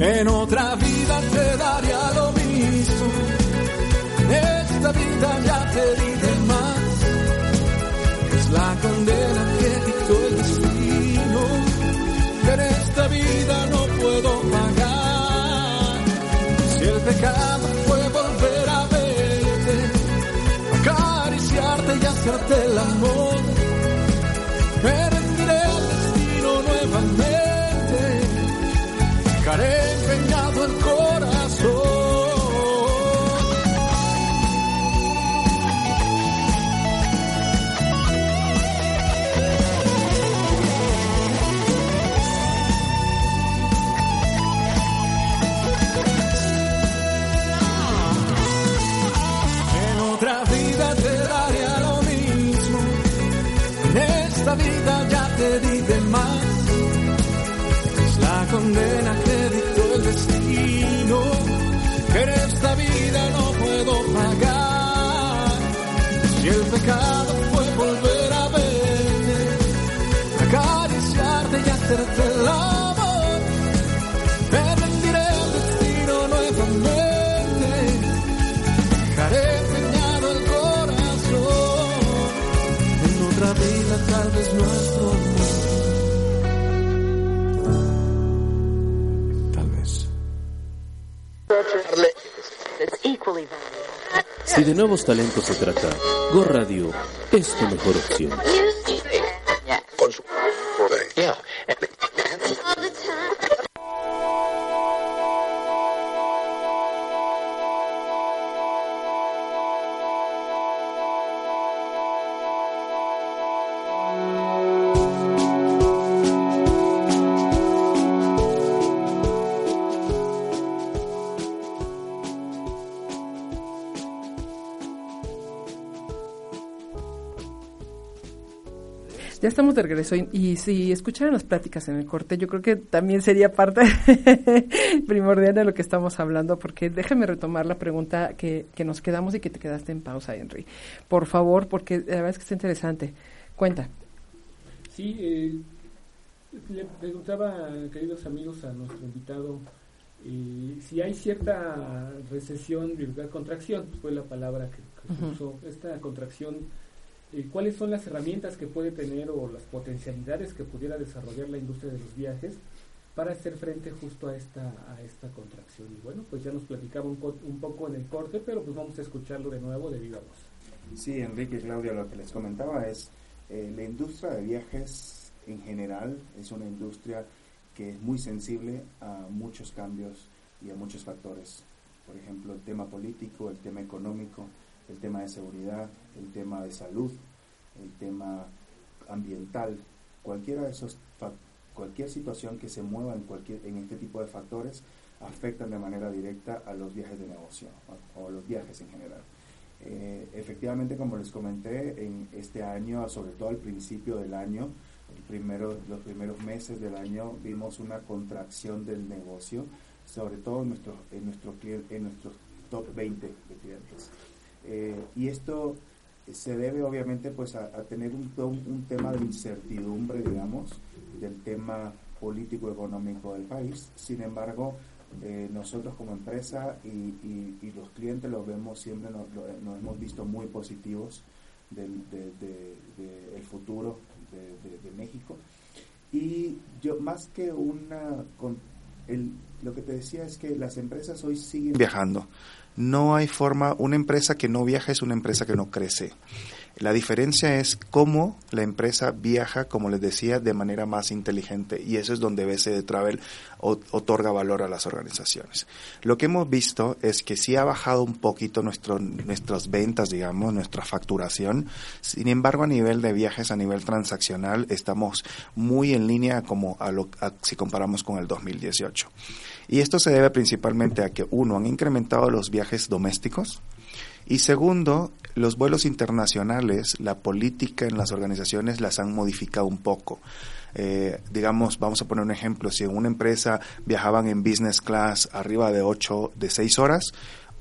En otra vida te daría lo mismo, en esta vida ya te di hacerte el amor, me rendiré al destino nuevamente, dejaré te di de más. Es la condena que dictó el destino. Que en esta vida no puedo pagar. Si el pecado fue volver a verte, acariciarte y hacerte el Si de nuevos talentos se trata, Go Radio es tu mejor opción. De regreso y, y si escucharan las pláticas en el corte, yo creo que también sería parte primordial de lo que estamos hablando, porque déjame retomar la pregunta que, que nos quedamos y que te quedaste en pausa, Henry. Por favor, porque la verdad es que está interesante. Cuenta. Sí, eh, le preguntaba, queridos amigos, a nuestro invitado eh, si hay cierta recesión, contracción, fue la palabra que, que se usó, esta contracción cuáles son las herramientas que puede tener o las potencialidades que pudiera desarrollar la industria de los viajes para hacer frente justo a esta a esta contracción. Y bueno, pues ya nos platicaba un, un poco en el corte, pero pues vamos a escucharlo de nuevo de viva voz. Sí, Enrique y Claudia, lo que les comentaba es, eh, la industria de viajes en general es una industria que es muy sensible a muchos cambios y a muchos factores. Por ejemplo, el tema político, el tema económico, el tema de seguridad, el tema de salud, el tema ambiental, cualquiera de esos cualquier situación que se mueva en cualquier en este tipo de factores afectan de manera directa a los viajes de negocio o, a los viajes en general. Eh, efectivamente, como les comenté, en este año, sobre todo al principio del año, los primeros meses del año, vimos una contracción del negocio, sobre todo en, nuestro, en, nuestro, en nuestros top 20 de clientes. Eh, y esto se debe obviamente pues a, tener un, un, tema de incertidumbre, digamos, del tema político económico del país. Sin embargo, eh, nosotros como empresa y, los clientes los vemos siempre, nos, hemos visto muy positivos del de, futuro de, México. Y yo, más que una... Con el, lo que te decía es que las empresas hoy siguen viajando. No hay forma, una empresa que no viaja es una empresa que no crece. La diferencia es cómo la empresa viaja, como les decía, de manera más inteligente y eso es donde BC de Travel otorga valor a las organizaciones. Lo que hemos visto es que sí ha bajado un poquito nuestras ventas, digamos, nuestra facturación. Sin embargo, a nivel de viajes, a nivel transaccional, estamos muy en línea como a lo, si comparamos con el 2018. Y esto se debe principalmente a que, uno, han incrementado los viajes domésticos y segundo, los vuelos internacionales, la política en las organizaciones las han modificado un poco. Eh, digamos, vamos a poner un ejemplo, si en una empresa viajaban en business class arriba de 8, de 6 horas,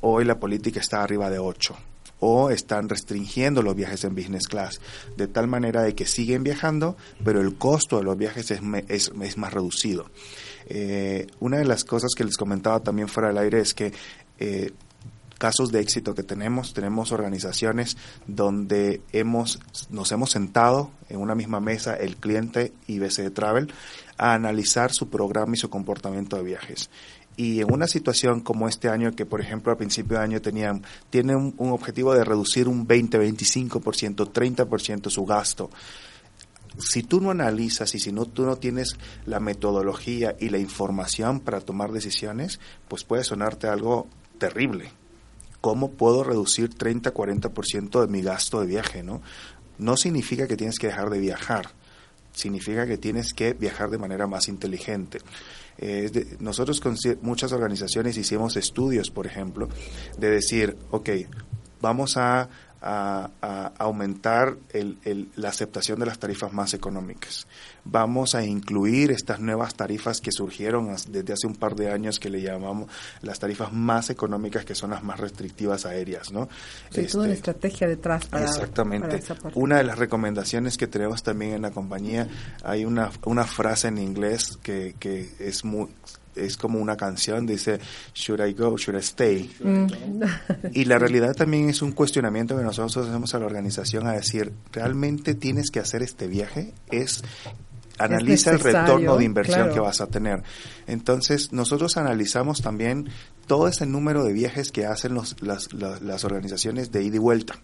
hoy la política está arriba de 8 o están restringiendo los viajes en business class, de tal manera de que siguen viajando, pero el costo de los viajes es, es, es más reducido. Eh, una de las cosas que les comentaba también fuera del aire es que eh, casos de éxito que tenemos, tenemos organizaciones donde hemos, nos hemos sentado en una misma mesa, el cliente y BC Travel, a analizar su programa y su comportamiento de viajes. Y en una situación como este año, que por ejemplo al principio de año tenían, tiene un, objetivo de reducir un 20, 25%, 30% su gasto, si tú no analizas y si no tú no tienes la metodología y la información para tomar decisiones, pues puede sonarte algo terrible. ¿cómo puedo reducir 30-40% de mi gasto de viaje? ¿no? no significa que tienes que dejar de viajar, significa que tienes que viajar de manera más inteligente. Eh, nosotros con muchas organizaciones hicimos estudios, por ejemplo, de decir, ok, vamos a a, aumentar la aceptación de las tarifas más económicas. Vamos a incluir estas nuevas tarifas que surgieron desde hace un par de años que le llamamos las tarifas más económicas que son las más restrictivas aéreas, ¿no? Sí, toda una este, estrategia detrás para Exactamente. una de las recomendaciones que tenemos también en la compañía, hay una, una frase en inglés que, que es muy es como una canción, dice, should I go, should I stay? Mm. y la realidad también es un cuestionamiento que nosotros hacemos a la organización a decir, ¿realmente tienes que hacer este viaje? Es analiza el retorno de inversión que vas a tener. Entonces, nosotros analizamos también todo ese número de viajes que hacen los, las, las, las organizaciones de ida y vuelta.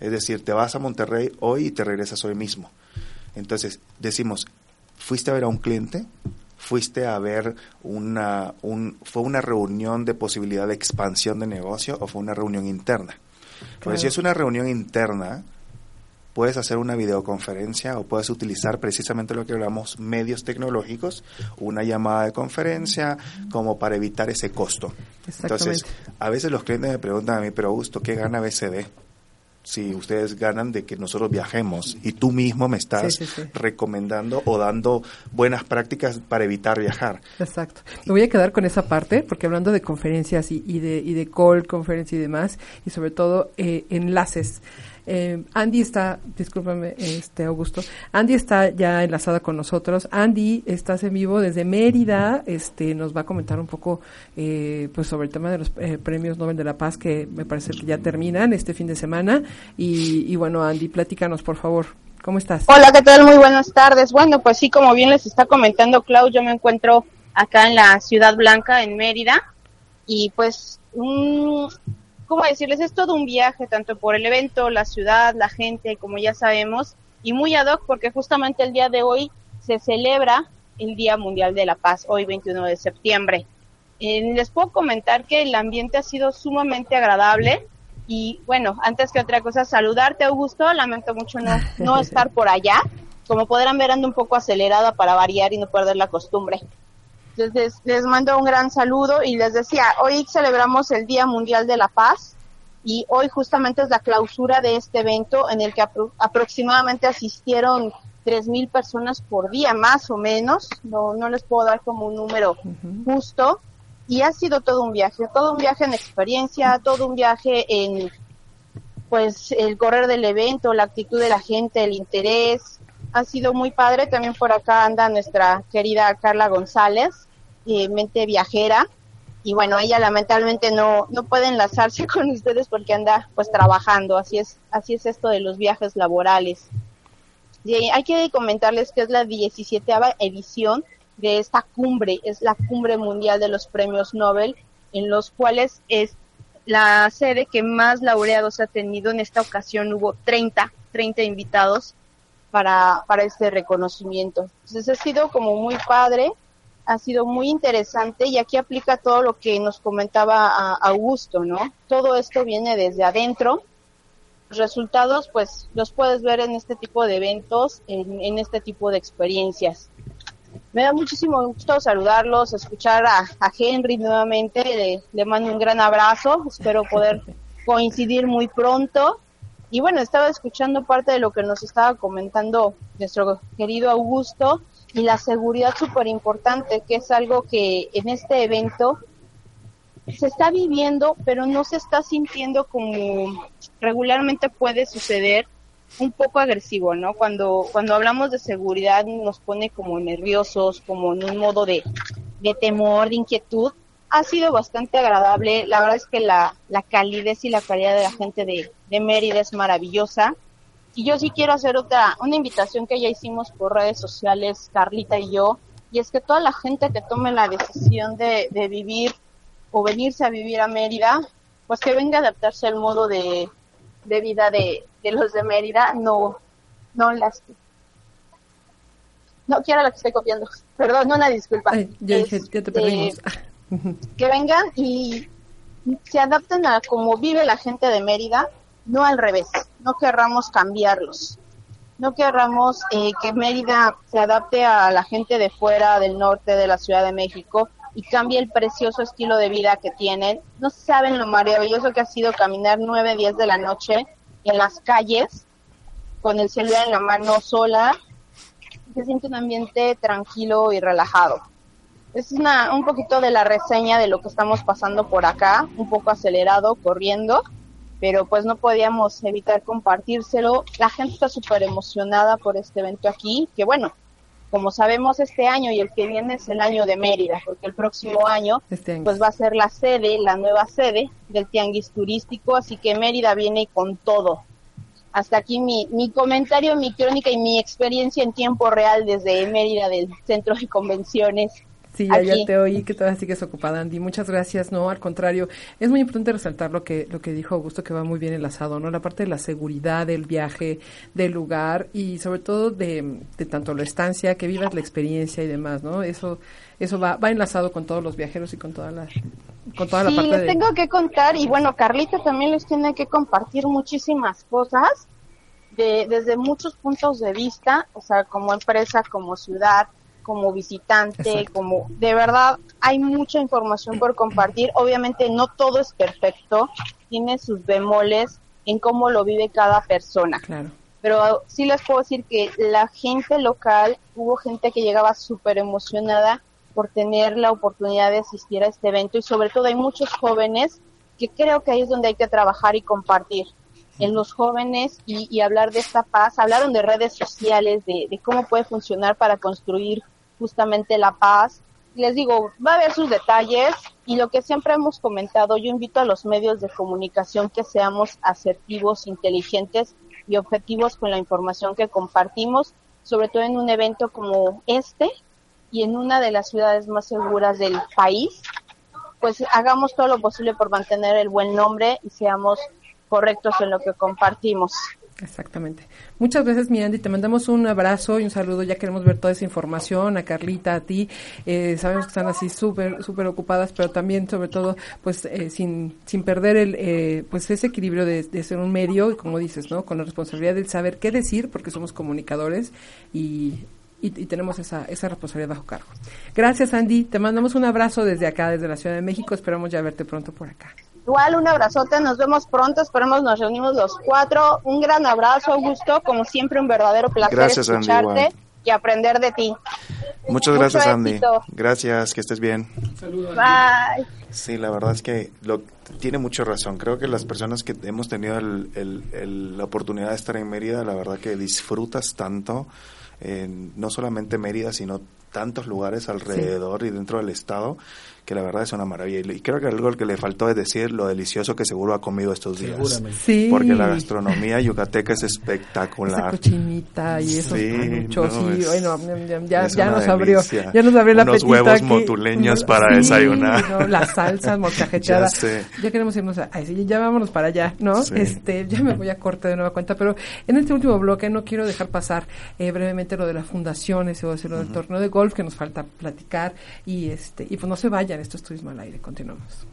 Es decir, te vas a Monterrey hoy y te regresas hoy mismo. Entonces, decimos, fuiste a ver a un cliente, fuiste a ver una, un, fue una reunión de posibilidad de expansión de negocio o fue una reunión interna. Porque si es una reunión interna, puedes hacer una videoconferencia o puedes utilizar precisamente lo que hablamos, medios tecnológicos, una llamada de conferencia, como para evitar ese costo. Entonces, a veces los clientes me preguntan a mí, pero Augusto, ¿qué gana BCD? Si ustedes ganan de que nosotros viajemos y tú mismo me estás Sí, sí, sí. recomendando o dando buenas prácticas para evitar viajar. Exacto. Me voy a quedar con esa parte, porque hablando de conferencias y, y de, y de call conference y demás, y sobre todo eh, enlaces. Eh, Andy está, discúlpame, este Augusto, Andy está ya enlazada con nosotros. Andy, estás en vivo desde Mérida, este, nos va a comentar un poco, eh, pues sobre el tema de los eh, premios Nobel de la Paz que me parece que ya terminan este fin de semana. Y, bueno, Andy, platícanos, por favor, ¿cómo estás? Hola, ¿qué tal? Muy buenas tardes. Bueno, pues sí, como bien les está comentando Clau, yo me encuentro acá en la Ciudad Blanca, en Mérida, y pues, mm, ¿cómo decirles? Es todo un viaje, tanto por el evento, la ciudad, la gente, como ya sabemos, y muy ad hoc porque justamente el día de hoy se celebra el Día Mundial de la Paz, hoy 21 de septiembre. Eh, les puedo comentar que el ambiente ha sido sumamente agradable y bueno, antes que otra cosa, saludarte Augusto, lamento mucho no, no estar por allá, como podrán ver ando un poco acelerada para variar y no perder la costumbre. Entonces les mando un gran saludo y les decía, hoy celebramos el Día Mundial de la Paz y hoy justamente es la clausura de este evento en el que apro- aproximadamente asistieron 3.000 personas por día, más o menos, no, no les puedo dar como un número justo, y ha sido todo un viaje, todo un viaje en experiencia, todo un viaje en pues el correr del evento, la actitud de la gente, el interés, ha sido muy padre, también por acá anda nuestra querida Carla González, eh, mente viajera, y bueno, ella lamentablemente no, no puede enlazarse con ustedes porque anda pues trabajando, así es, así es esto de los viajes laborales. Y hay que comentarles que es la 17 edición de esta cumbre, es la cumbre mundial de los premios Nobel, en los cuales es la sede que más laureados ha tenido. En esta ocasión hubo 30, 30 invitados para, para este reconocimiento. Entonces ha sido como muy padre, ha sido muy interesante y aquí aplica todo lo que nos comentaba a- Augusto, ¿no? Todo esto viene desde adentro. Los resultados, pues, los puedes ver en este tipo de eventos, en, en este tipo de experiencias. Me da muchísimo gusto saludarlos, escuchar a, a Henry nuevamente. Le, le mando un gran abrazo. Espero poder coincidir muy pronto. Y bueno, estaba escuchando parte de lo que nos estaba comentando nuestro querido Augusto y la seguridad súper importante, que es algo que en este evento se está viviendo, pero no se está sintiendo como regularmente puede suceder un poco agresivo, ¿no? Cuando, cuando hablamos de seguridad nos pone como nerviosos, como en un modo de, de temor, de inquietud. Ha sido bastante agradable. La verdad es que la, la calidez y la calidad de la gente de, de Mérida es maravillosa. Y yo sí quiero hacer otra, una invitación que ya hicimos por redes sociales, Carlita y yo, y es que toda la gente que tome la decisión de, de vivir o venirse a vivir a Mérida, pues que venga a adaptarse al modo de, de vida de, de los de Mérida, no, no las no quiero la que estoy copiando, perdón, una disculpa. Ay, ya dije, ya te Que vengan y se adapten a cómo vive la gente de Mérida, no al revés, no querramos cambiarlos, no querramos eh, que Mérida se adapte a la gente de fuera, del norte, de la Ciudad de México y cambie el precioso estilo de vida que tienen. No saben lo maravilloso que ha sido caminar nueve, diez de la noche en las calles con el celular en la mano sola. Se siente un ambiente tranquilo y relajado. Es una, un poquito de la reseña de lo que estamos pasando por acá, un poco acelerado, corriendo, pero pues no podíamos evitar compartírselo. La gente está súper emocionada por este evento aquí, que bueno, como sabemos este año y el que viene es el año de Mérida, porque el próximo año Este pues va a ser la sede, la nueva sede del tianguis turístico, así que Mérida viene con todo. Hasta aquí mi, mi comentario, mi crónica y mi experiencia en tiempo real desde Mérida del Centro de Convenciones. Sí, ya, te oí que todavía sigues ocupada, Andy. Muchas gracias. No, al contrario, es muy importante resaltar lo que lo que dijo Augusto, que va muy bien enlazado, ¿no? La parte de la seguridad del viaje, del lugar y sobre todo de, de tanto la estancia, que vivas la experiencia y demás, ¿no? Eso eso va va enlazado con todos los viajeros y con toda la con toda la Sí, parte les de tengo que contar y bueno, Carlita también les tiene que compartir muchísimas cosas de, desde muchos puntos de vista, o sea, como empresa, como ciudad, como visitante, Exacto. como de verdad hay mucha información por compartir. Obviamente no todo es perfecto, tiene sus bemoles, en cómo lo vive cada persona. Claro. Pero sí les puedo decir que la gente local, hubo gente que llegaba súper emocionada por tener la oportunidad de asistir a este evento y sobre todo hay muchos jóvenes que creo que ahí es donde hay que trabajar y compartir en los jóvenes y, y hablar de esta paz. Hablaron de redes sociales, de, de cómo puede funcionar para construir justamente la paz. Les digo, va a haber sus detalles y lo que siempre hemos comentado, yo invito a los medios de comunicación que seamos asertivos, inteligentes y objetivos con la información que compartimos, sobre todo en un evento como este y en una de las ciudades más seguras del país, pues hagamos todo lo posible por mantener el buen nombre y seamos correctos en lo que compartimos. Exactamente. Muchas veces, mi Andy, te mandamos un abrazo y un saludo. Ya queremos ver toda esa información, a Carlita, a ti. Eh, sabemos que están así súper, súper ocupadas, pero también, sobre todo, pues, eh, sin, sin perder el, eh, pues, ese equilibrio de, ser un medio y, como dices, ¿no? Con la responsabilidad de saber qué decir, porque somos comunicadores y, y, y tenemos esa, esa responsabilidad bajo cargo. Gracias, Andy. Te mandamos un abrazo desde acá, desde la Ciudad de México. Esperamos ya verte pronto por acá. Igual un abrazote, nos vemos pronto, esperemos nos reunimos los cuatro. Un gran abrazo, Augusto, como siempre un verdadero placer Gracias, escucharte y aprender de ti. Muchas Mucho gracias, Andy. éxito. Gracias, que estés bien. Saludos. Bye. Sí, la verdad es que lo, tiene mucha razón. Creo que las personas que hemos tenido el- el- el- la oportunidad de estar en Mérida, la verdad que disfrutas tanto, en, no solamente Mérida, sino tantos lugares alrededor y dentro del estado, que la verdad es una maravilla. Y creo que algo que le faltó es decir lo delicioso que seguro ha comido estos días. Seguramente. Sí. Porque la gastronomía yucateca es Esa espectacular. cochinita y esos Sí, panuchos, no, bueno, ya, nos abrió, ya nos abrió la Unos huevos aquí. motuleños para Sí, desayunar. no, las salsas molcajeteadas. Ya sé. Ya queremos irnos a, ay, ya vámonos para allá, ¿no? Sí. Este, ya me voy a corte de nueva cuenta, pero en este último bloque no quiero dejar pasar eh, brevemente lo de las fundaciones o lo del torneo de golf que nos falta platicar y este, y pues no se vayan, esto es turismo al aire, continuamos.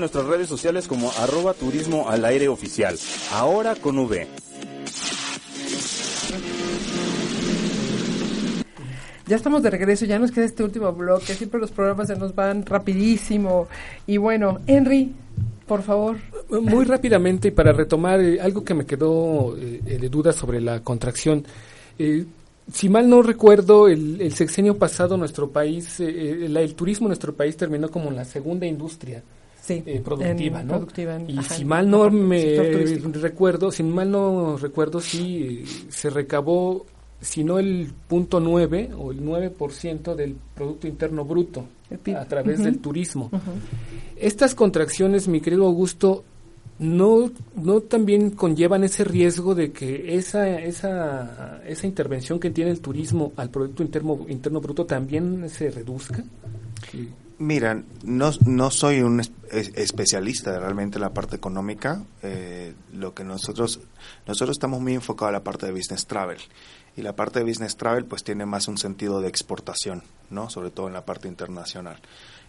En nuestras redes sociales como arroba turismo al aire oficial. Ahora con V. Ya estamos de regreso, ya nos queda este último bloque, siempre los programas se nos van rapidísimo. Y bueno, Henry, por favor. Muy rápidamente, y para retomar eh, algo que me quedó eh, eh, de duda sobre la contracción. Eh, si mal no recuerdo, el, el sexenio pasado nuestro país, eh, eh, la- el turismo en nuestro país terminó como la segunda industria Sí, eh, productiva, en ¿no? productiva, en- y ajá, si mal no me recuerdo, si mal no recuerdo, sí se recabó, si no el punto 9 o el 9% del Producto Interno Bruto a través del turismo. Estas contracciones, mi querido Augusto, no, no también conllevan ese riesgo de que esa, esa, esa intervención que tiene el turismo al Producto Interno, interno Bruto también se reduzca. Sí. Mira, no, no soy un es- es- especialista realmente en la parte económica. eh, lo que nosotros nosotros estamos muy enfocados a la parte de business travel y la parte de business travel pues tiene más un sentido de exportación, no, sobre todo en la parte internacional.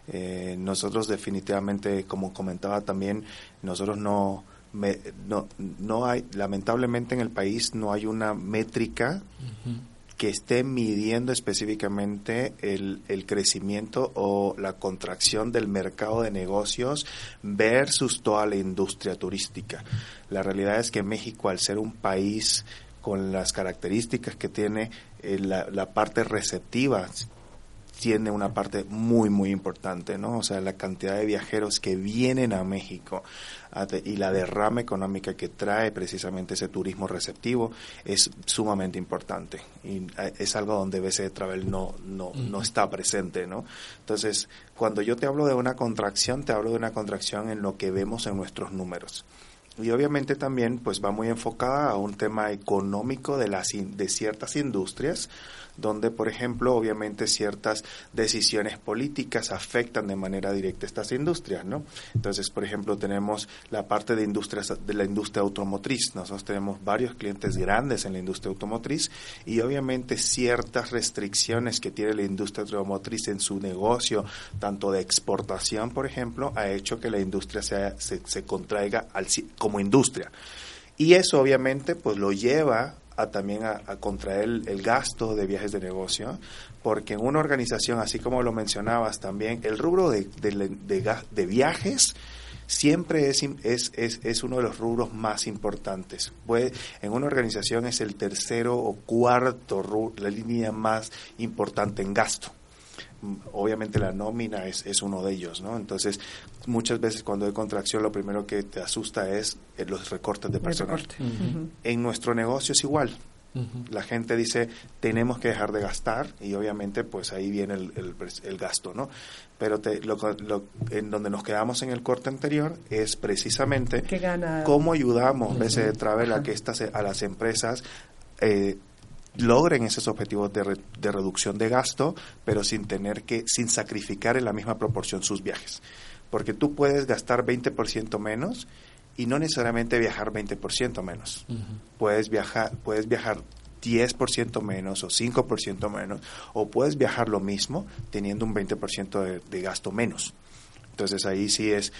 Eh, nosotros definitivamente, como comentaba también, nosotros no me- no no hay lamentablemente en el país no hay una métrica que esté midiendo específicamente el, el crecimiento o la contracción del mercado de negocios versus toda la industria turística. La realidad es que México, al ser un país con las características que tiene, eh, la, la parte receptiva tiene una parte muy muy importante, ¿no? O sea, la cantidad de viajeros que vienen a México y la derrama económica que trae precisamente ese turismo receptivo es sumamente importante y eh, es algo donde BC Travel no no no está presente, ¿no? Entonces, cuando yo te hablo de una contracción, te hablo de una contracción en lo que vemos en nuestros números. Y obviamente también pues va muy enfocada a un tema económico de las in- de ciertas industrias donde por ejemplo obviamente ciertas decisiones políticas afectan de manera directa estas industrias, ¿no? Entonces, por ejemplo, tenemos la parte de industrias de la industria automotriz. Nosotros tenemos varios clientes grandes en la industria automotriz y obviamente ciertas restricciones que tiene la industria automotriz en su negocio, tanto de exportación, por ejemplo, ha hecho que la industria sea- se, se contraiga al, como industria. Y eso obviamente pues lo lleva también a, contraer el, gasto de viajes de negocio, porque en una organización, así como lo mencionabas también, el rubro de, de, de viajes siempre es, es, es, es uno de los rubros más importantes. Puede, en una organización es el tercero o cuarto, ru- la línea más importante en gasto obviamente la nómina es, es uno de ellos, ¿no? Entonces, muchas veces cuando hay contracción, lo primero que te asusta es eh, los recortes de personal. recorte. En nuestro negocio es igual. La gente dice, tenemos que dejar de gastar y obviamente pues ahí viene el, el gasto, ¿no? Pero te- lo, lo- en donde nos quedamos en el corte anterior es precisamente cómo ayudamos BC de Travel a que estas a las empresas eh, logren esos objetivos de, re- de reducción de gasto, pero sin tener que, sin sacrificar en la misma proporción sus viajes. Porque tú puedes gastar 20% menos y no necesariamente viajar 20% menos. Puedes viajar, puedes viajar 10% menos o 5% menos, o puedes viajar lo mismo teniendo un 20% de, de gasto menos. Entonces ahí sí es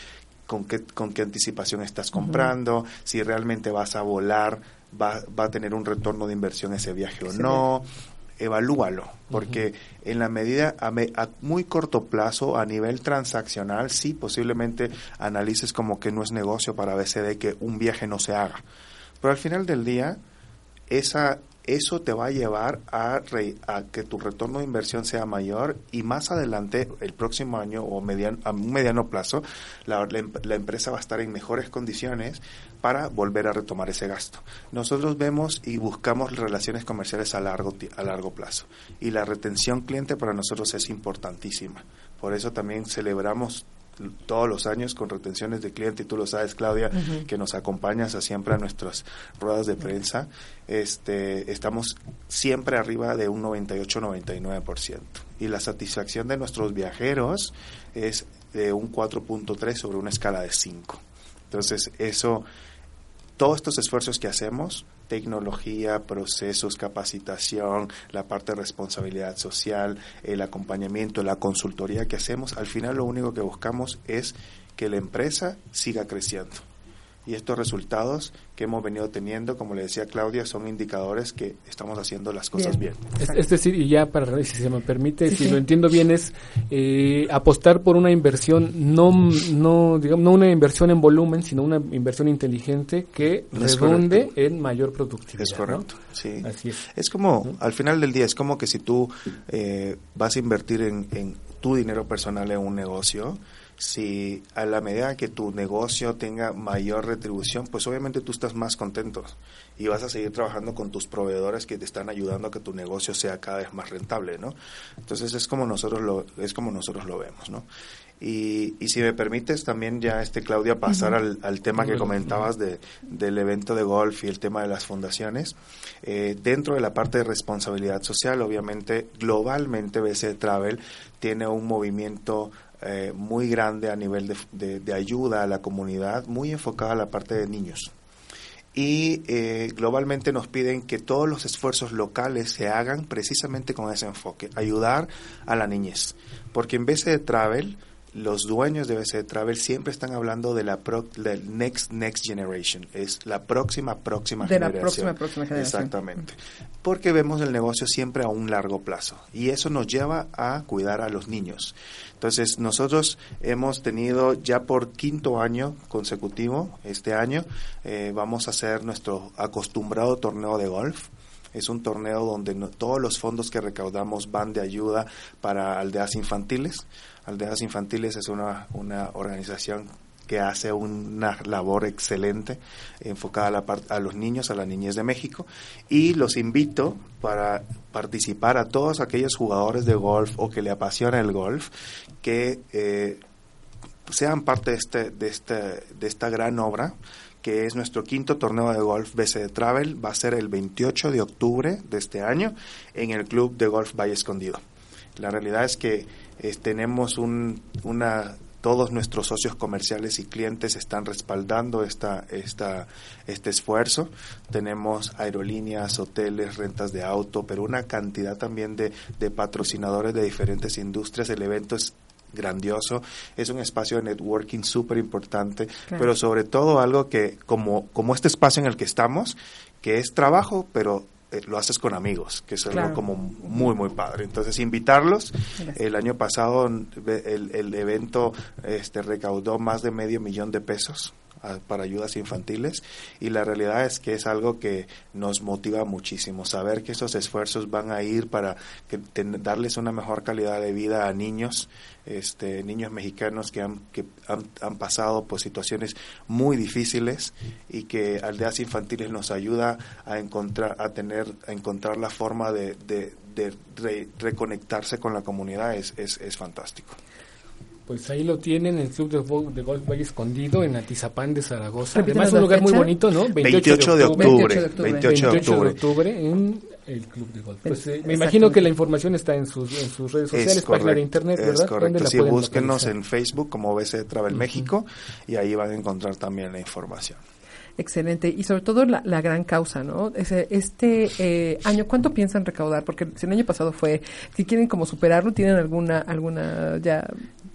con qué, con qué anticipación estás comprando, si realmente vas a volar, va, va a tener un retorno de inversión ese viaje o no. Evalúalo, porque en la medida a, me- a muy corto plazo, a nivel transaccional, sí, posiblemente analices como que no es negocio para BCD que un viaje no se haga. Pero al final del día, esa, eso te va a llevar a, re- a que tu retorno de inversión sea mayor y más adelante, el próximo año o mediano, a un mediano plazo, la, la la empresa va a estar en mejores condiciones para volver a retomar ese gasto. Nosotros vemos y buscamos relaciones comerciales a largo, a largo plazo. Y la retención cliente para nosotros es importantísima. Por eso también celebramos todos los años con retenciones de cliente. Y tú lo sabes Claudia que nos acompañas a siempre a nuestras ruedas de prensa. Este estamos siempre arriba de un 98-99% y la satisfacción de nuestros viajeros es de un 4.3 sobre una escala de 5 entonces eso todos estos esfuerzos que hacemos, tecnología, procesos, capacitación, la parte de responsabilidad social, el acompañamiento, la consultoría que hacemos, al final lo único que buscamos es que la empresa siga creciendo. Y estos resultados que hemos venido teniendo, como le decía Claudia, son indicadores que estamos haciendo las cosas bien. Es, es decir, y ya para si se me permite, Sí, si sí. lo entiendo bien, es eh, apostar por una inversión, no, no, digamos, no una inversión en volumen, sino una inversión inteligente que Es redunde correcto. en mayor productividad. Es ¿no? correcto, sí. Así es. Es como, al final del día, es como que si tú eh, vas a invertir en, en tu dinero personal en un negocio, si a la medida que tu negocio tenga mayor retribución, pues obviamente tú estás más contento y vas a seguir trabajando con tus proveedores que te están ayudando a que tu negocio sea cada vez más rentable, ¿no? Entonces es como nosotros lo, es como nosotros lo vemos, ¿no? Y, y si me permites también ya, este Claudia, pasar al, al tema que comentabas de, del evento de golf y el tema de las fundaciones. Eh, dentro de la parte de responsabilidad social, obviamente, globalmente BC Travel tiene un movimiento eh, muy grande a nivel de, de- de ayuda a la comunidad, muy enfocada a la parte de niños. Y eh, globalmente nos piden que todos los esfuerzos locales se hagan precisamente con ese enfoque, ayudar a la niñez. Porque en BC Travel, los dueños de BC Travel siempre están hablando de la pro- del next next generation, es la próxima próxima De la generación. próxima, próxima generación. Exactamente. Porque vemos el negocio siempre a un largo plazo y eso nos lleva a cuidar a los niños. Entonces, nosotros hemos tenido ya por quinto año consecutivo, este año, eh, vamos a hacer nuestro acostumbrado torneo de golf. Es un torneo donde no- todos los fondos que recaudamos van de ayuda para aldeas infantiles. Aldeas Infantiles es una, una organización que hace una labor excelente enfocada a, la a los niños, a la niñez de México. Y los invito para participar a todos aquellos jugadores de golf o que le apasiona el golf, que eh, sean parte de, este, de, este, de esta gran obra que es nuestro quinto torneo de golf BC Travel. Va a ser el 28 de octubre de este año en el Club de Golf Valle Escondido. La realidad es que eh, tenemos un, una todos nuestros socios comerciales y clientes están respaldando esta, esta, este esfuerzo. Tenemos aerolíneas, hoteles, rentas de auto, pero una cantidad también de, de patrocinadores de diferentes industrias. El evento es grandioso, es un espacio de networking súper importante, Claro. pero sobre todo algo que, como, como este espacio en el que estamos, que es trabajo, pero eh, lo haces con amigos, que es algo como muy, muy padre. Entonces, invitarlos. Gracias. El año pasado el, el evento este, recaudó más de medio millón de pesos ah, para ayudas infantiles y la realidad es que es algo que nos motiva muchísimo. Saber que esos esfuerzos van a ir para que ten- darles una mejor calidad de vida a niños este niños mexicanos que han que han, pasado por situaciones muy difíciles y que aldeas infantiles nos ayuda a encontrar a tener a encontrar la forma de, de, de re- reconectarse con la comunidad es, es, es fantástico Pues ahí lo tienen, el Club de, de Golf Valle Escondido en Atizapán de Zaragoza. Además, un la lugar muy fecha. bonito, ¿no? 28 de octubre 28 de octubre. 28 de 28 de octubre octubre en el Club de Golf. Pues, eh, me imagino que la información está en sus, en sus redes sociales, Es página de correcto, internet, es ¿verdad? correcto. ¿Dónde la Sí, búsquenos localizar? en Facebook como BC Travel México y ahí van a encontrar también la información. Excelente. Y sobre todo la, la gran causa, ¿no? Ese, este eh, año, ¿cuánto piensan recaudar? Porque si el año pasado fue, si quieren como superarlo, ¿tienen alguna alguna ya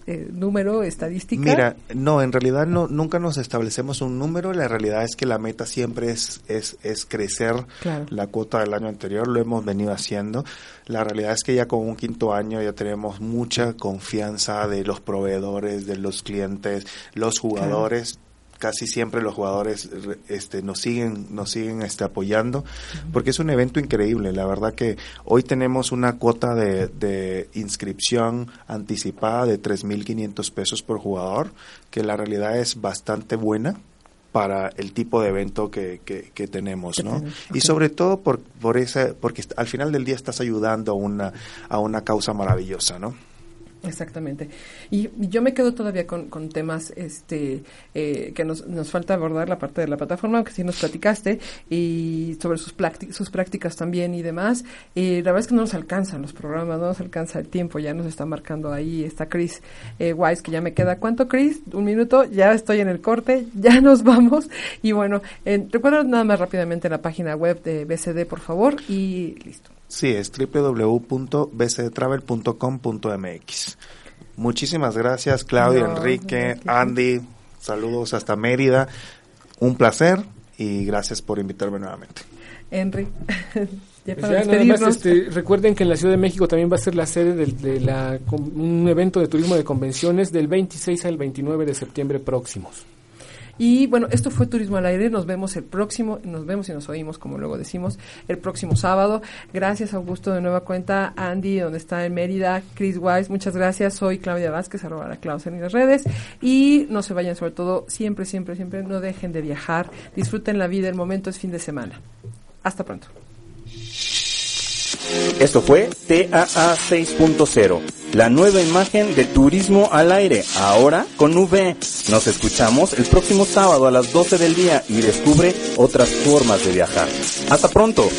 eh, número, estadística? Mira, no, en realidad no, nunca nos establecemos un número. La realidad es que la meta siempre es, es, es crecer Claro. la cuota del año anterior. Lo hemos venido haciendo. La realidad es que ya con un quinto año ya tenemos mucha confianza de los proveedores, de los clientes, los jugadores. Casi siempre los jugadores re- este, nos siguen, nos siguen este, apoyando, porque es un evento increíble. La verdad que hoy tenemos una cuota de, de inscripción anticipada de 3.500 pesos por jugador, que la realidad es bastante buena para el tipo de evento que, que, que tenemos, ¿no? Y sobre todo por, por ese, porque al final del día estás ayudando a una, a una causa maravillosa, ¿no? Exactamente. Y yo me quedo todavía con, con temas este eh, que nos, nos falta abordar la parte de la plataforma, aunque sí nos platicaste, y sobre sus, sus prácticas también y demás. Y la verdad es que no nos alcanzan los programas, no nos alcanza el tiempo, ya nos está marcando ahí, está Chris eh, Wise, que ya me queda. ¿Cuánto, Chris? Un minuto, ya estoy en el corte, ya nos vamos. Y bueno, eh, recuerda nada más rápidamente la página web de BCD, por favor, y listo. Sí, es www.bctravel.com.mx. Muchísimas gracias, Claudia, No, Enrique, gracias. Andy. Saludos hasta Mérida. un placer y gracias por invitarme nuevamente. Henry, ya Pues para ya, nada más, despedirnos. este, recuerden que en la Ciudad de México también va a ser la sede del- de, la, un evento de turismo de convenciones del 26 al 29 de septiembre próximos. Y bueno, esto fue Turismo al Aire. Nos vemos el próximo, nos vemos y nos oímos, como luego decimos, el próximo sábado. Gracias, Augusto, de nueva cuenta. Andy, donde está en Mérida. Chris Wise, muchas gracias. Soy Claudia Vázquez, arroba la Claus en las redes. Y no se vayan, sobre todo, siempre, siempre, siempre, no dejen de viajar. Disfruten la vida, el momento es fin de semana. Hasta pronto. Esto fue TAA 6.0, la nueva imagen de turismo al aire, ahora con V. Nos escuchamos el próximo sábado a las 12 del día y descubre otras formas de viajar. Hasta pronto.